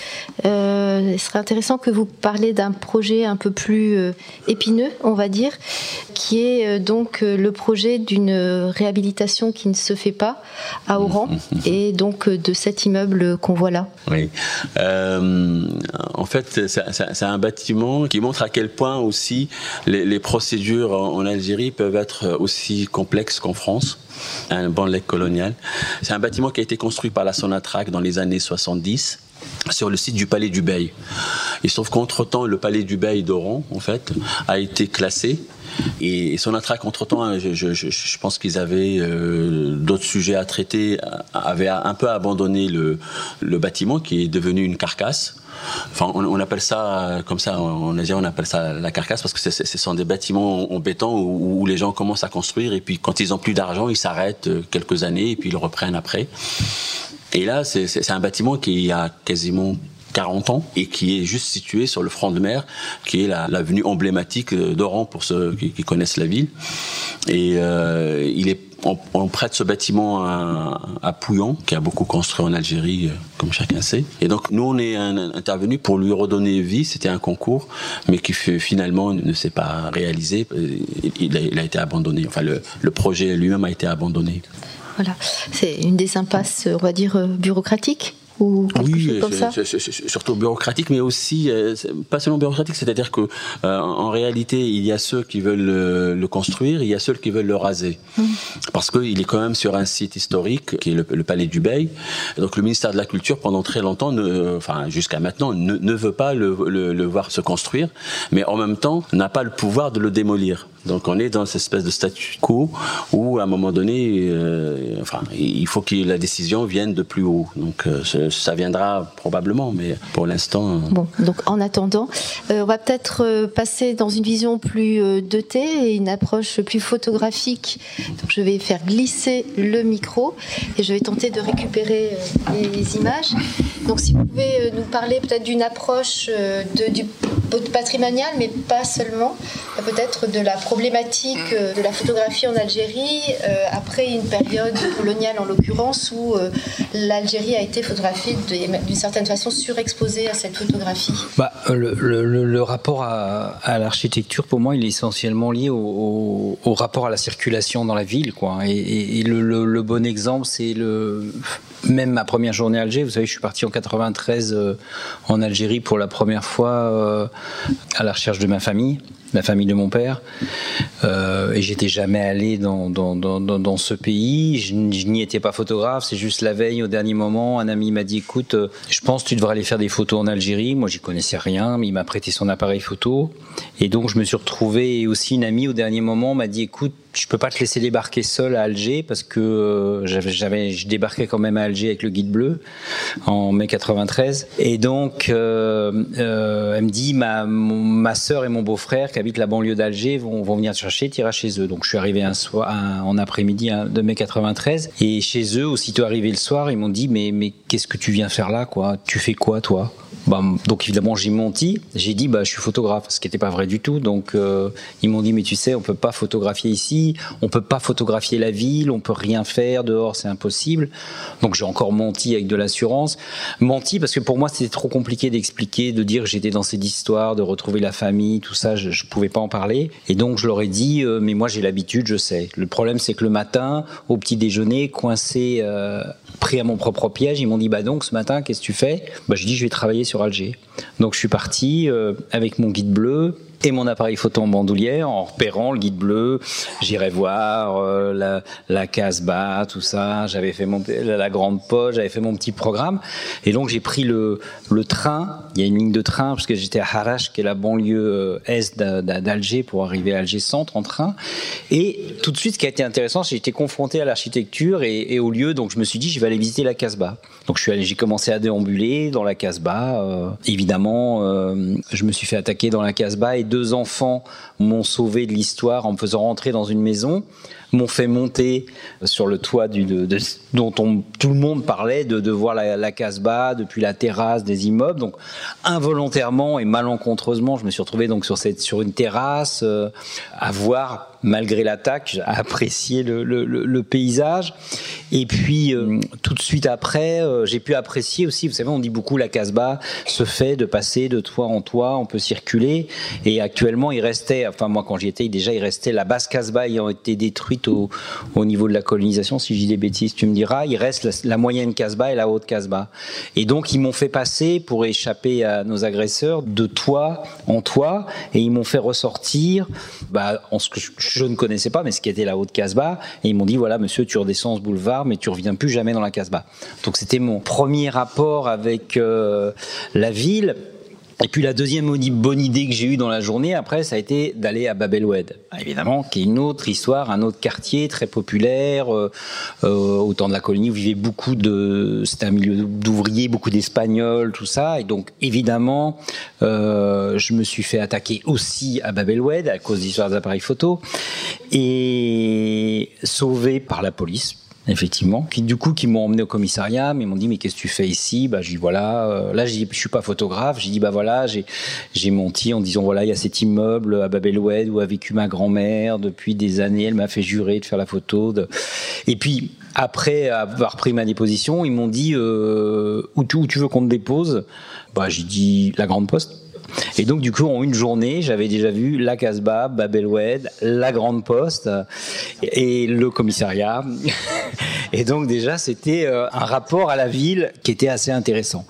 euh, il serait intéressant que vous parliez d'un projet un peu plus euh, épineux, on va dire, qui est euh, donc le projet d'une réhabilitation qui ne se fait pas à Oran [LAUGHS] et donc de cet immeuble qu'on voit là. Oui. en fait, c'est un bâtiment qui montre à quel point aussi les, procédures en Algérie peuvent être aussi complexes qu'en France un bon lac colonial. C'est un bâtiment qui a été construit par la Sonatrach dans les années 70 sur le site du Palais du Bey. Il se trouve qu'entre-temps, le Palais du Bey d'Oran, en fait, a été classé. Et Sonatrach, entre-temps, hein, je, pense qu'ils avaient euh, d'autres sujets à traiter, avaient un peu abandonné le, bâtiment qui est devenu une carcasse. Enfin, on, appelle ça comme ça en Asie, on appelle ça la carcasse parce que ce sont des bâtiments en béton où, les gens commencent à construire et puis quand ils ont plus d'argent, ils s'arrêtent euh, quelques années et puis ils reprennent après. Et là, c'est un bâtiment qui a quasiment 40 ans et qui est juste situé sur le front de mer, qui est l'avenue emblématique d'Oran pour ceux qui, connaissent la ville. Et euh, il est on, prête ce bâtiment à, Pouillon, qui a beaucoup construit en Algérie, euh, comme chacun sait. Et donc nous, on est intervenu pour lui redonner vie. C'était un concours, mais qui finalement ne s'est pas réalisé. Euh, il a, été abandonné. Enfin, le projet lui-même a été abandonné. Voilà, c'est une des impasses, on va dire, bureaucratiques ou oui, chose comme ça surtout bureaucratique, mais aussi euh, pas seulement bureaucratique, c'est-à-dire que euh, en réalité, il y a ceux qui veulent le, construire, il y a ceux qui veulent le raser, mmh. parce qu'il est quand même sur un site historique qui est le, Palais du Bey. Donc le ministère de la Culture, pendant très longtemps, ne, enfin jusqu'à maintenant, ne, ne, veut pas le, le voir se construire, mais en même temps n'a pas le pouvoir de le démolir. Donc on est dans cette espèce de statu quo où à un moment donné, euh, enfin, il faut que la décision vienne de plus haut. Donc euh, ça viendra probablement, mais pour l'instant. Euh, bon, donc en attendant, on va peut-être passer dans une vision plus thé et une approche plus photographique. Donc je vais faire glisser le micro et je vais tenter de récupérer les images. Donc si vous pouvez nous parler peut-être d'une approche de, du patrimonial, mais pas seulement, peut-être de la problématique euh, de la photographie en Algérie euh, après une période coloniale en l'occurrence où euh, l'Algérie a été photographiée d'une certaine façon surexposée à cette photographie bah, le, rapport à, l'architecture, pour moi, il est essentiellement lié au, rapport à la circulation dans la ville. Quoi. Et, le, bon exemple, c'est le même ma première journée à Alger. Vous savez, je suis parti en 93 en Algérie pour la première fois à la recherche de ma famille la famille de mon père. Euh, et j'étais jamais allé dans, dans, dans, ce pays. Je, n'y étais pas photographe. C'est juste la veille, au dernier moment, un ami m'a dit écoute, euh, je pense que tu devrais aller faire des photos en Algérie. Moi, j'y connaissais rien, mais il m'a prêté son appareil photo. Et donc, je me suis retrouvé. Et aussi, une amie, au dernier moment, m'a dit écoute, je peux pas te laisser débarquer seul à Alger parce que euh, j'avais, je débarquais quand même à Alger avec le guide bleu en mai 93. Et donc, euh, euh, elle me dit ma ma sœur et mon beau-frère qui habitent la banlieue d'Alger vont, vont venir te chercher, tu iras chez eux. Donc, je suis arrivé en après-midi de mai 93 et chez eux, aussitôt arrivé le soir, ils m'ont dit mais mais qu'est-ce que tu viens faire là quoi? Tu fais quoi toi? Bah, donc évidemment j'ai menti, j'ai dit bah je suis photographe, ce qui n'était pas vrai du tout. Donc euh, ils m'ont dit mais tu sais on peut pas photographier ici, on peut pas photographier la ville, on peut rien faire dehors, c'est impossible. Donc j'ai encore menti avec de l'assurance, menti parce que pour moi c'était trop compliqué d'expliquer, de dire que j'étais dans cette histoire, de retrouver la famille, tout ça, je, je pouvais pas en parler. Et donc je leur ai dit euh, mais moi j'ai l'habitude, je sais. Le problème c'est que le matin au petit déjeuner, coincé, euh, pris à mon propre piège, ils m'ont dit bah donc ce matin qu'est-ce que tu fais? Bah je dis je vais travailler sur Donc je suis parti euh, avec mon guide bleu et mon appareil photo en bandoulière en repérant le guide bleu. J'irai voir euh, la, la Casbah, tout ça. J'avais fait mon, la, grande poche, j'avais fait mon petit programme. Et donc j'ai pris le, train. Il y a une ligne de train parce que j'étais à Harash, qui est la banlieue euh, est d'Alger, pour arriver à Alger centre en train. Et tout de suite, ce qui a été intéressant, j'ai été confronté à l'architecture et, au lieu. Donc je me suis dit, je vais aller visiter la Casbah. Donc je suis allé, j'ai commencé à déambuler dans la Casbah. Euh, évidemment, je me suis fait attaquer dans la Casbah et deux enfants m'ont sauvé de l'histoire en me faisant rentrer dans une maison, m'ont fait monter sur le toit du, de, dont tout le monde parlait, de, voir la, la Casbah depuis la terrasse des immeubles. Donc involontairement et malencontreusement, je me suis retrouvé donc sur, une terrasse euh, à voir malgré l'attaque, à apprécier le, paysage. Et puis euh, tout de suite après, euh, j'ai pu apprécier aussi. Vous savez, on dit beaucoup la Casbah se fait de passer de toit en toit, on peut circuler. Et actuellement, il restait, enfin moi quand j'y étais, déjà il restait la basse Casbah ayant été détruite au, au niveau de la colonisation. Si je dis des bêtises, tu me Il reste la, moyenne Casbah et la haute Casbah. Et donc ils m'ont fait passer pour échapper à nos agresseurs de toit en toit, et ils m'ont fait ressortir, bah, en ce que je, je ne connaissais pas, mais ce qui était la haute Casbah. Et ils m'ont dit voilà, monsieur, tu redescends ce boulevard, mais tu reviens plus jamais dans la Casbah. Donc c'était mon premier rapport avec euh, la ville. Et puis la deuxième bonne idée que j'ai eue dans la journée après, ça a été d'aller à Bab el-Oued, évidemment, qui est une autre histoire, un autre quartier très populaire. Euh, euh, au temps de la colonie, où vivait beaucoup de, c'était un milieu d'ouvriers, beaucoup d'Espagnols, tout ça. Et donc évidemment, euh, je me suis fait attaquer aussi à Bab el-Oued à cause d'histoires appareils photo et sauvé par la police effectivement, qui du coup qui m'ont emmené au commissariat, mais ils m'ont dit mais qu'est-ce que tu fais ici? Bah je dis voilà, euh, là je suis pas photographe, j'ai dit bah voilà, j'ai j'ai menti en disant voilà il y a cet immeuble à Bab el-Oued où a vécu ma grand-mère depuis des années, elle m'a fait jurer de faire la photo. De... Et puis après avoir pris ma déposition, ils m'ont dit euh, où, tu, où tu veux qu'on te dépose? Bah j'ai dit la Grande Poste. Et donc, du coup, en une journée, j'avais déjà vu la Casbah, Babelwed, la Grande Poste et le commissariat. [LAUGHS] Et donc, déjà, c'était euh, un rapport à la ville qui était assez intéressant.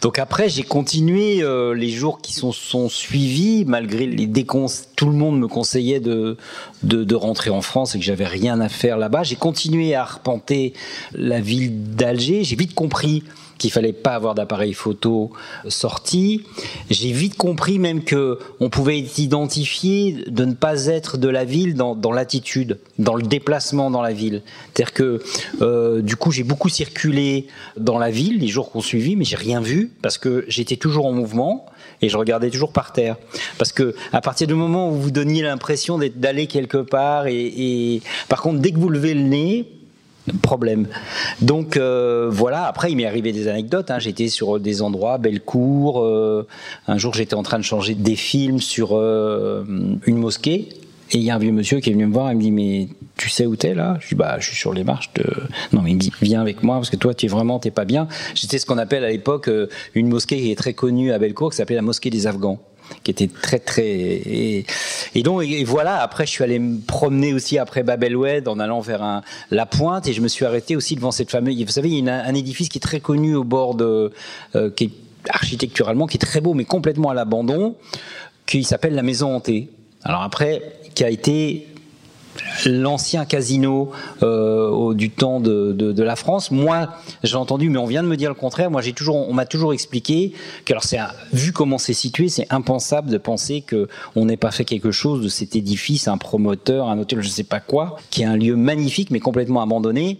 Donc, après, j'ai continué euh, les jours qui sont, sont suivis, malgré les déconseils. Tout le monde me conseillait de, de, de rentrer en France et que j'avais rien à faire là-bas. J'ai continué à arpenter la ville d'Alger. J'ai vite compris qu'il fallait pas avoir d'appareil photo sorti. J'ai vite compris même que on pouvait identifier de ne pas être de la ville dans, dans l'attitude, dans le déplacement dans la ville. C'est-à-dire que euh, du coup j'ai beaucoup circulé dans la ville les jours qu'on suivit, mais j'ai rien vu parce que j'étais toujours en mouvement et je regardais toujours par terre. Parce que à partir du moment où vous donniez l'impression d'aller quelque part, et, et par contre dès que vous levez le nez, problème. Donc euh, voilà, après il m'est arrivé des anecdotes, hein. j'étais sur des endroits, Bellecour, euh, un jour j'étais en train de changer des films sur euh, une mosquée, et il y a un vieux monsieur qui est venu me voir, il me dit mais tu sais où t'es là? Je dis bah je suis sur les marches de. Non mais il me dit viens avec moi parce que toi tu es vraiment t'es pas bien. J'étais ce qu'on appelle à l'époque euh, une mosquée qui est très connue à Bellecour qui s'appelait la mosquée des Afghans qui était très très et, donc et voilà après je suis allé me promener aussi après Babelwed en allant vers la pointe et je me suis arrêté aussi devant cette fameuse vous savez il y a un édifice qui est très connu au bord de euh, qui est architecturalement qui est très beau mais complètement à l'abandon qui s'appelle la maison hantée. Alors après qui a été l'ancien casino euh, du temps de, de, la France. Moi, j'ai entendu, mais on vient de me dire le contraire. Moi, j'ai toujours, on m'a toujours expliqué que, alors, vu comment c'est situé, c'est impensable de penser que on n'ait pas fait quelque chose de cet édifice, un promoteur, un hôtel, je sais pas quoi, qui est un lieu magnifique mais complètement abandonné.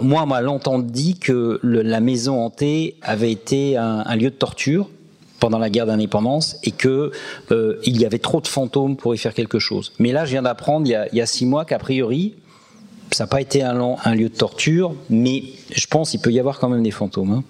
Moi, on m'a longtemps que la maison hantée avait été un lieu de torture pendant la guerre d'indépendance et que euh, il y avait trop de fantômes pour y faire quelque chose. Mais là, je viens d'apprendre il, y a, six mois qu'a priori, ça n'a pas été un, un, lieu de torture, mais je pense qu'il peut y avoir quand même des fantômes. Hein.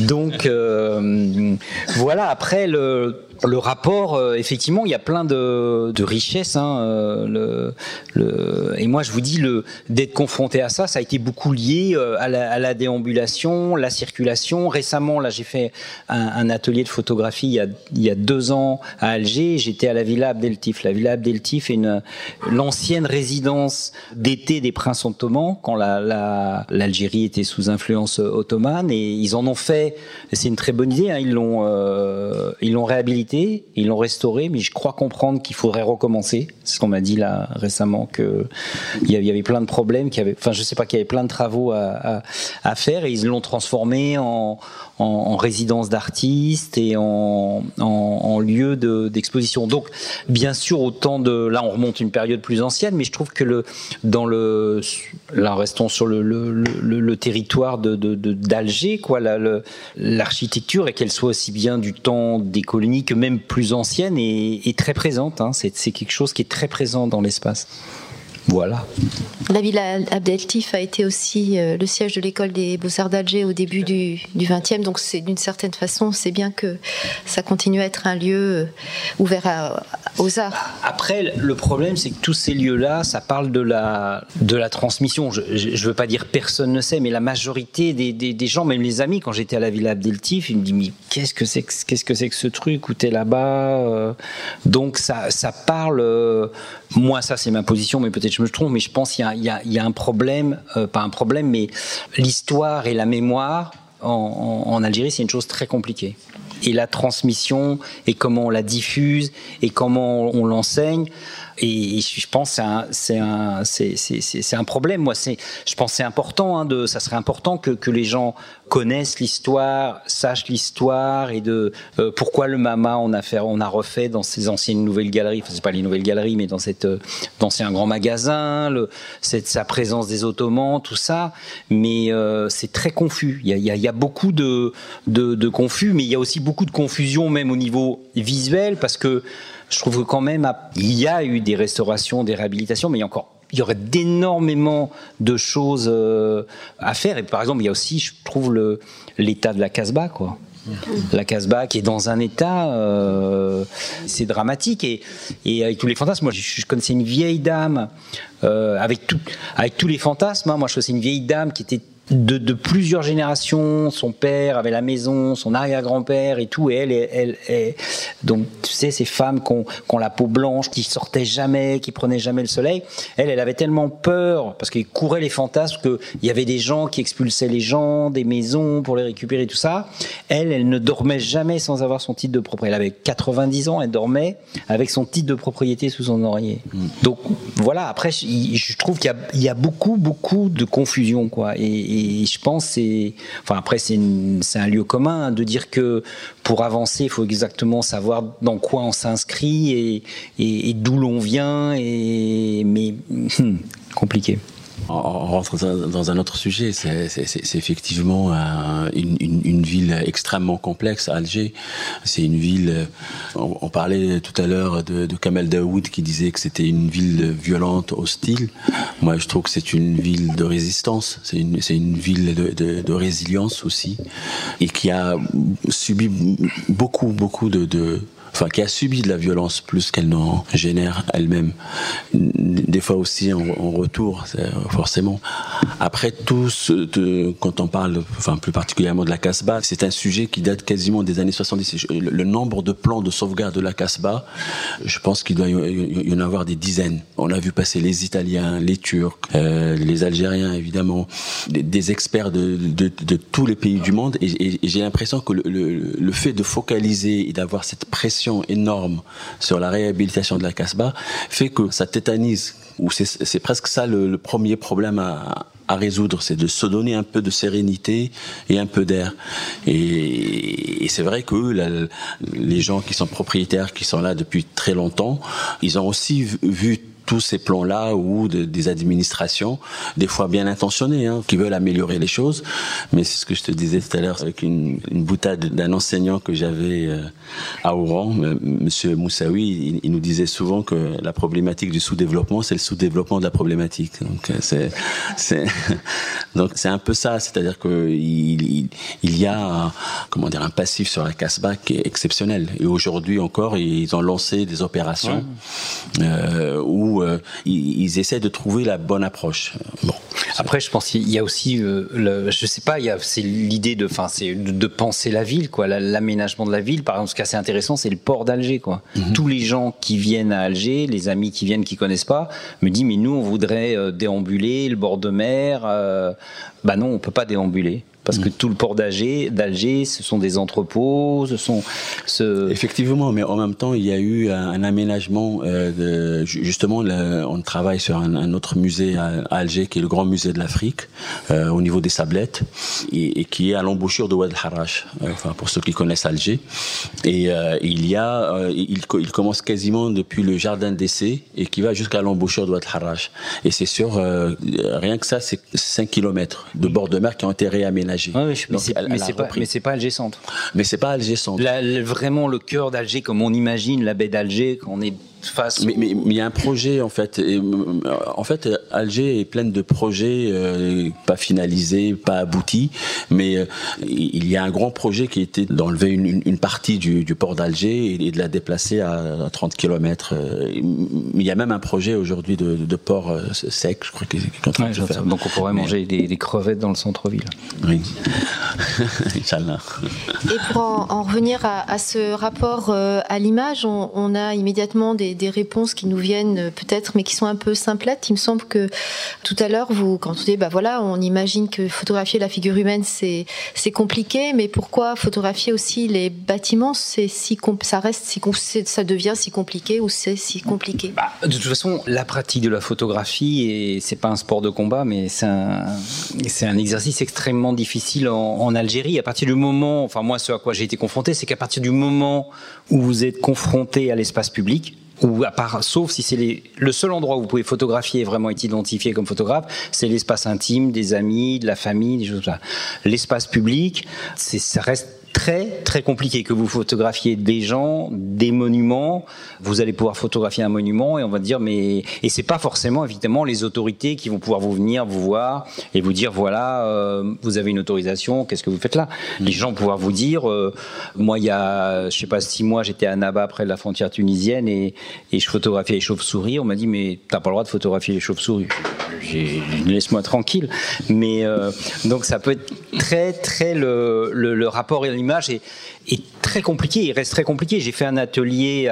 Donc euh, voilà. Après le le rapport, euh, effectivement, il y a plein de, de richesses. Hein, euh, le, le, et moi, je vous dis, le d'être confronté à ça, ça a été beaucoup lié euh, à, la, à, la, déambulation, la circulation. Récemment, là, j'ai fait un, un, atelier de photographie il y, a, il y a deux ans à Alger. J'étais à la Villa Abdeltif. La Villa Abdeltif est une l'ancienne résidence d'été des princes ottomans quand l'Algérie la, était sous influence ottomane. Et ils en ont fait. C'est une très bonne idée. Hein, ils l'ont euh, ils l'ont réhabilité ils l'ont restauré, mais je crois comprendre qu'il faudrait recommencer. C'est ce qu'on m'a dit là récemment que il y avait plein de problèmes, qu'il y avait, enfin je sais pas, qu'il y avait plein de travaux à, faire et ils l'ont transformé en, en, en résidence d'artistes et en, lieu d'exposition. De, Donc bien sûr autant de là on remonte une période plus ancienne, mais je trouve que le dans le là restons sur le, territoire de d'Alger quoi, l'architecture et qu'elle soit aussi bien du temps des colonies que même plus ancienne et très présente. Hein. C'est quelque chose qui est très présent dans l'espace. Voilà. La villa Abdeltif a été aussi euh, le siège de l'école des beaux-arts d'Alger au début du, 20e, donc c'est d'une certaine façon, c'est bien que ça continue à être un lieu euh, ouvert à, aux arts. Après, le problème, c'est que tous ces lieux-là, ça parle de la, de la transmission. Je ne veux pas dire personne ne sait, mais la majorité des, des, des gens, même les amis, quand j'étais à la villa Abdeltif, ils me disent Mais qu'est-ce que c'est que, qu'est-ce que, c'est que ce truc où t'es là-bas euh, Donc ça, ça parle. Moi, ça, c'est ma position, mais peut-être je me trompe, mais je pense qu'il y, a un problème, euh, pas un problème, mais l'histoire et la mémoire en, en, Algérie, c'est une chose très compliquée. Et la transmission, et comment on la diffuse, et comment on l'enseigne, et je pense c'est un c'est c'est c'est un problème. Moi c'est je pense c'est important hein, de ça serait important que que les gens connaissent l'histoire sachent l'histoire et de euh, pourquoi le Mama on a fait on a refait dans ces anciennes nouvelles galeries. Enfin c'est pas les nouvelles galeries mais dans cette dans c'est un grand magasin le cette sa présence des ottomans tout ça. Mais euh, c'est très confus. Il y a y y a beaucoup de, de de confus mais il y a aussi beaucoup de confusion même au niveau visuel parce que je trouve que quand même, il y a eu des restaurations, des réhabilitations, mais il y a encore il y aurait d'énormément de choses euh, à faire. Et par exemple, il y a aussi, je trouve, l'état de la Casbah, quoi. La Casbah qui est dans un état, euh, c'est dramatique et, et avec tous les fantasmes. Moi, je, je connaissais une vieille dame euh, avec tout, avec tous les fantasmes. Hein. Moi, je connaissais une vieille dame qui était de, plusieurs générations. Son père avait la maison, son arrière-grand-père et tout. Et elle, elle, elle, donc tu sais, ces femmes qui ont, la peau blanche, qui sortaient jamais, qui prenaient jamais le soleil. Elle, elle avait tellement peur parce qu'il courait les fantasmes qu'il y avait des gens qui expulsaient les gens des maisons pour les récupérer, tout ça. Elle, elle ne dormait jamais sans avoir son titre de propriété. Elle avait 90 ans, elle dormait avec son titre de propriété sous son oreiller. Mm. Donc voilà. Après, je trouve qu'il y, a beaucoup, beaucoup de confusion, quoi. et et je pense c'est, enfin après c'est un lieu commun hein, de dire que pour avancer, il faut exactement savoir dans quoi on s'inscrit et, d'où l'on vient. Et mais [LAUGHS] hmm, compliqué on rentre dans un autre sujet. C'est effectivement une, ville extrêmement complexe, Alger. C'est une ville. On, parlait tout à l'heure de, de, Kamel Daoud qui disait que c'était une ville violente, hostile. Moi, je trouve que c'est une ville de résistance. C'est une, une, ville de, de, résilience aussi, et qui a subi beaucoup, beaucoup de enfin qui a subi de la violence plus qu'elle n'en génère elle-même. Des fois aussi en, retour, forcément. Après tout, quand on parle, enfin plus particulièrement de la Casbah, c'est un sujet qui date quasiment des années 70. Le, nombre de plans de sauvegarde de la Casbah, je pense qu'il doit y en avoir des dizaines. On a vu passer les Italiens, les Turcs, euh, les Algériens évidemment, des, experts de, tous les pays du monde. Et, j'ai l'impression que le fait de focaliser et d'avoir cette pression énorme sur la réhabilitation de la Casbah fait que ça tétanise. Ou c'est presque ça le, premier problème à, résoudre, c'est de se donner un peu de sérénité et un peu d'air. Et, c'est vrai que les gens qui sont propriétaires, qui sont là depuis très longtemps, ils ont aussi vu tous ces plans-là ou des administrations, des fois bien intentionnées, hein, qui veulent améliorer les choses. Mais c'est ce que je te disais tout à l'heure avec une, une boutade d'un enseignant que j'avais euh, à Oran, Monsieur Moussaoui, il, nous disait souvent que la problématique du sous-développement, c'est le sous-développement de la problématique. Donc euh, c'est c'est [LAUGHS] donc c'est un peu ça, c'est-à-dire que il, il, y a comment dire un passif sur la Casbah qui est exceptionnel. Et aujourd'hui encore, ils ont lancé des opérations euh, où euh, ils, essaient de trouver la bonne approche. Bon. Après, je pense qu'il y a aussi, euh, le, je sais pas, il y a, c'est l'idée de, enfin, c'est de, penser la ville, quoi, l'aménagement de la ville. Par exemple, ce qui est assez intéressant, c'est le port d'Alger, quoi. Mhm. Tous les gens qui viennent à Alger, les amis qui viennent, qui connaissent pas, me disent, mais nous, on voudrait euh, déambuler le bord de mer. bah non, on peut pas déambuler parce que mm. tout le port d'Alger, d'Alger, ce sont des entrepôts, ce sont ce... effectivement, mais en même temps, il y a eu un, aménagement. Euh, de, justement, on travaille sur un, autre musée à, Alger, qui est le grand musée de l'Afrique, euh, au niveau des Sablettes, et, qui est à l'embouchure de Ouad Harash. Euh, enfin, pour ceux qui connaissent Alger, et il y a, il, il, commence quasiment depuis le jardin d'essai et qui va jusqu'à l'embouchure de Ouad Harash. Et c'est sur rien que ça, c'est 5 km de bord de mer qui ont été réaménagés mais c'est pas, pas, Alger Centre. Mais c'est pas Alger Centre. vraiment le cœur d'Alger, comme on imagine la baie d'Alger, quand on est mais, mais, il y a un projet en fait. Et, en fait, Alger est pleine de projets euh, pas finalisés, pas aboutis, mais euh, il y a un grand projet qui était d'enlever une, une, partie du, du port d'Alger et, de la déplacer à, 30 km. Euh, il y a même un projet aujourd'hui de, de, port sec, je crois, qu'il est en train de faire. Donc on pourrait manger des, des, crevettes dans le centre-ville. Oui. [LAUGHS] et pour en, revenir à, à, ce rapport à l'image, on, on a immédiatement des des, réponses qui nous viennent euh, peut-être, mais qui sont un peu simplettes. Il me semble que tout à l'heure, vous, quand vous dites, bah voilà, on imagine que photographier la figure humaine, c'est compliqué, mais pourquoi photographier aussi les bâtiments, c'est si ça reste si ça devient si compliqué ou c'est si compliqué? Bah, De toute façon, la pratique de la photographie, et c'est pas un sport de combat, mais c'est un un exercice extrêmement difficile en, en Algérie. À partir du moment, enfin moi, ce à quoi j'ai été confronté, c'est qu'à partir du moment où vous êtes confronté à l'espace public, ou à part, sauf si c'est le seul endroit où vous pouvez photographier et vraiment être identifié comme photographe, c'est l'espace intime, des amis, de la famille, des choses comme ça. L'espace public, c'est, ça reste très très compliqué que vous photographiez des gens, des monuments. Vous allez pouvoir photographier un monument et on va dire mais et c'est pas forcément évidemment les autorités qui vont pouvoir vous venir vous voir et vous dire voilà euh, vous avez une autorisation, qu'est-ce que vous faites là? Les gens vont pouvoir vous dire euh, moi il y a je sais pas six mois j'étais à Naba près de la frontière tunisienne et, et je photographiais les chauves-souris. On m'a dit mais t'as pas le droit de photographier les chauves-souris. Laisse-moi tranquille. Mais euh, donc ça peut être très très le, rapport et l'image est, très compliqué. Il reste très compliqué. J'ai fait un atelier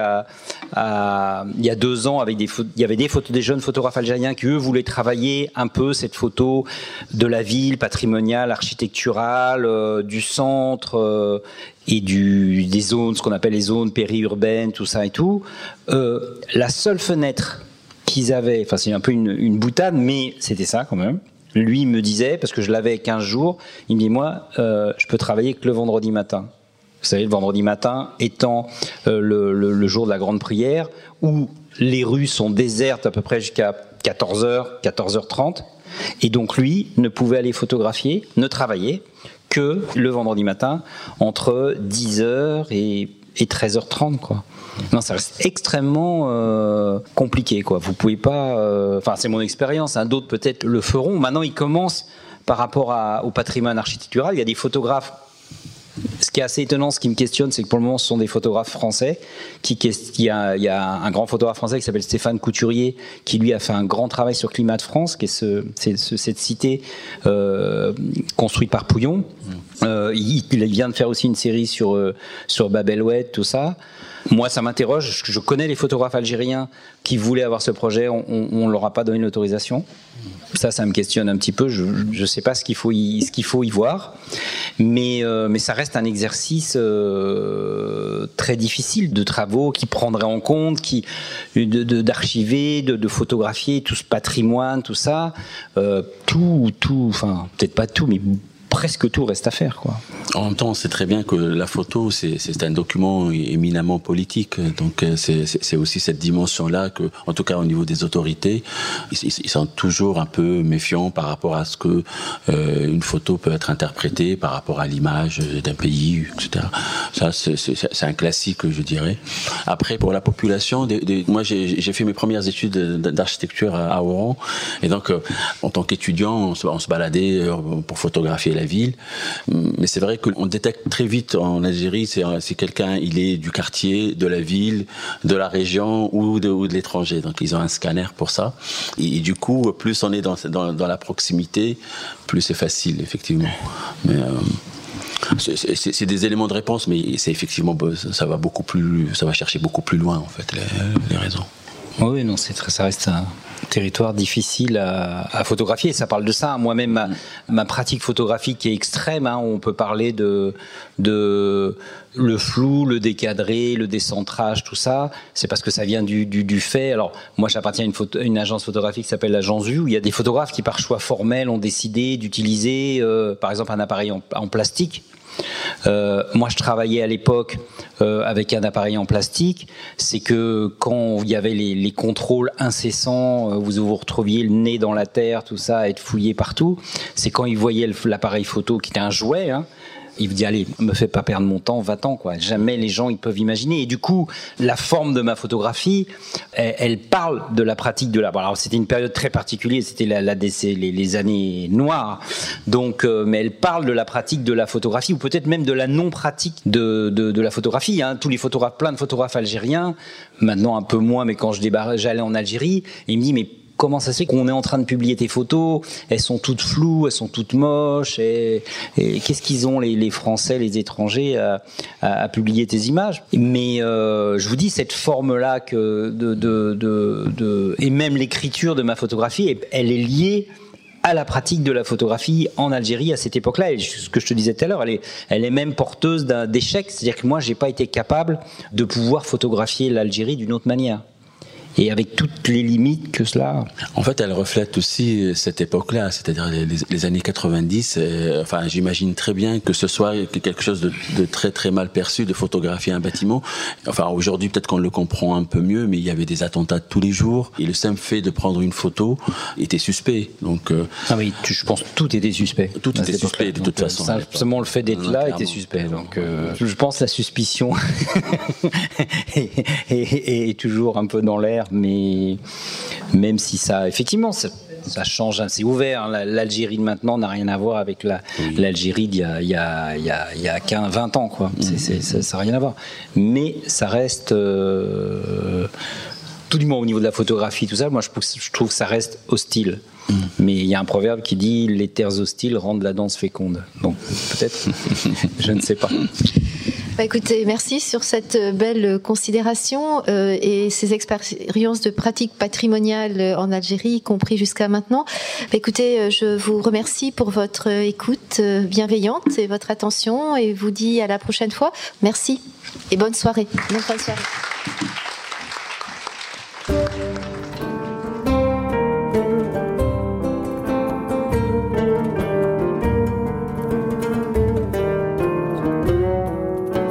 il y a deux ans avec des il y avait des photos des jeunes photographes algériens qui eux voulaient travailler un peu cette photo de la ville patrimoniale, architecturale, euh, du centre. Euh, et des zones, ce qu'on appelle les zones périurbaines, tout ça et tout. Euh, la seule fenêtre qu'ils avaient, enfin c'est un peu une boutade, mais c'était ça quand même. Lui me disait, parce que je l'avais 15 jours, il me dit moi, euh, je peux travailler que le vendredi matin. Vous savez, le vendredi matin étant euh, le, le, le, jour de la grande prière, où les rues sont désertes à peu près jusqu'à 14h, 14h30. Et donc lui ne pouvait aller photographier, ne travailler que le vendredi matin entre 10h et, et 13h30 quoi. Non, ça reste extrêmement euh, compliqué quoi. Vous pouvez pas enfin euh, c'est mon expérience, hein, d'autres peut-être le feront. Maintenant, ils commencent par rapport au patrimoine architectural, il y a des photographes ce qui est assez étonnant, ce qui me questionne, c'est que pour le moment, ce sont des photographes français. Qui, il, y a, un grand photographe français qui s'appelle Stéphane Couturier, qui lui a fait un grand travail sur Climat de France, qui est, ce, ce, cette cité euh, construite par Pouillon. Euh, il, vient de faire aussi une série sur, euh, sur Bab tout ça. Moi, ça m'interroge. Je connais les photographes algériens qui voulaient avoir ce projet. On ne leur a pas donné l'autorisation. Ça, ça me questionne un petit peu. Je ne sais pas ce qu'il faut, y, faut y voir. Mais, euh, mais ça reste un exercice euh, très difficile de travaux qui prendrait en compte, qui, d'archiver, de, de, photographier tout ce patrimoine, tout ça. Tout, tout, enfin, peut-être pas tout, mais presque tout reste à faire. Quoi. En même temps, on sait très bien que la photo, c'est un document éminemment politique. Donc, c'est aussi cette dimension-là que, en tout cas au niveau des autorités, ils, sont toujours un peu méfiants par rapport à ce que euh, une photo peut être interprétée par rapport à l'image d'un pays, etc. Ça, c'est un classique, je dirais. Après, pour la population, moi, j'ai fait mes premières études d'architecture à Oran. Et donc, euh, en tant qu'étudiant, on, on, se baladait euh, pour photographier la ville. Mais c'est vrai qu'on détecte très vite en Algérie si quelqu'un il est du quartier, de la ville, de la région ou de, l'étranger. Donc ils ont un scanner pour ça. Et, du coup, plus on est dans, la proximité, plus c'est facile, effectivement. Euh, c'est des éléments de réponse, mais c'est effectivement ça va beaucoup plus, ça va chercher beaucoup plus loin en fait les raisons. Oui, non, c'est ça reste un territoire difficile à, photographier. Ça parle de ça. Moi-même, ma, pratique photographique est extrême. Hein. On peut parler de, de le flou, le décadré, le décentrage, tout ça. C'est parce que ça vient du, du, fait. Alors, moi, j'appartiens à une, agence photographique qui s'appelle l'agence U, où il y a des photographes qui, par choix formel, ont décidé d'utiliser, euh, par exemple, un appareil en plastique euh, moi, je travaillais à l'époque euh, avec un appareil en plastique. C'est que quand il y avait les, les contrôles incessants, euh, vous vous retrouviez le nez dans la terre, tout ça, être fouillé partout. C'est quand ils voyaient l'appareil photo qui était un jouet. Hein, vous dit allez, me fais pas perdre mon temps, va-t'en quoi. Jamais les gens ils peuvent imaginer. Et du coup, la forme de ma photographie, elle, parle de la pratique de la. alors c'était une période très particulière, c'était la, la les, les, années noires. Donc, euh, mais elle parle de la pratique de la photographie ou peut-être même de la non pratique de, de, la photographie. Hein. Tous les photographes, plein de photographes algériens, maintenant un peu moins, mais quand je j'allais en Algérie, et il me dit mais comment ça se fait qu'on est en train de publier tes photos? Elles sont toutes floues, elles sont toutes moches. Et, qu'est-ce qu'ils ont les, Français, les étrangers à, publier tes images? Mais euh, je vous dis cette forme-là et même l'écriture de ma photographie, elle est liée à la pratique de la photographie en Algérie à cette époque-là. Ce que je te disais tout à l'heure, elle est, même porteuse d'échec. C'est-à-dire que moi, j'ai pas été capable de pouvoir photographier l'Algérie d'une autre manière. Et avec toutes les limites que cela. En fait, elle reflète aussi cette époque-là, c'est-à-dire les, années 90. Euh, enfin, j'imagine très bien que ce soit quelque chose de, très très mal perçu de photographier un bâtiment. Enfin, aujourd'hui, peut-être qu'on le comprend un peu mieux, mais il y avait des attentats tous les jours et le simple fait de prendre une photo était suspect. Donc, euh, ah oui, je pense que tout était suspect. Tout était suspect de toute façon. Simplement le fait d'être là était suspect. Donc, euh, je pense la suspicion [LAUGHS] est, toujours un peu dans l'air, mais même si ça, effectivement, ça, change, c'est ouvert. Hein. L'Algérie de maintenant n'a rien à voir avec l'Algérie d'il y a, il y a, il y a, 15, 20 ans, quoi. ça n'a rien à voir. Mais ça reste. Euh, tout du moins au niveau de la photographie, tout ça, moi je, je trouve que ça reste hostile. Mm. Mais il y a un proverbe qui dit les terres hostiles rendent la danse féconde. Donc peut-être, [LAUGHS] je ne sais pas. [LAUGHS] Bah écoutez, merci sur cette belle considération euh, et ces expériences de pratique patrimoniale en Algérie, y compris jusqu'à maintenant. Bah écoutez, euh, je vous remercie pour votre écoute euh, bienveillante et votre attention et vous dis à la prochaine fois. Merci et bonne soirée. Bonne soirée.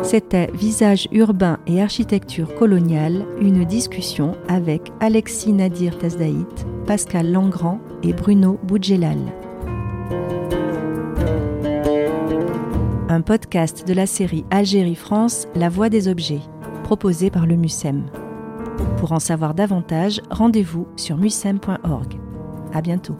C'était Visage urbain et architecture coloniale, une discussion avec Alexis Nadir Tazdaït, Pascal Langrand et Bruno Boudjelal. Un podcast de la série Algérie-France, La Voix des objets, proposé par le MUSEM. Pour en savoir davantage, rendez-vous sur musem.org. À bientôt.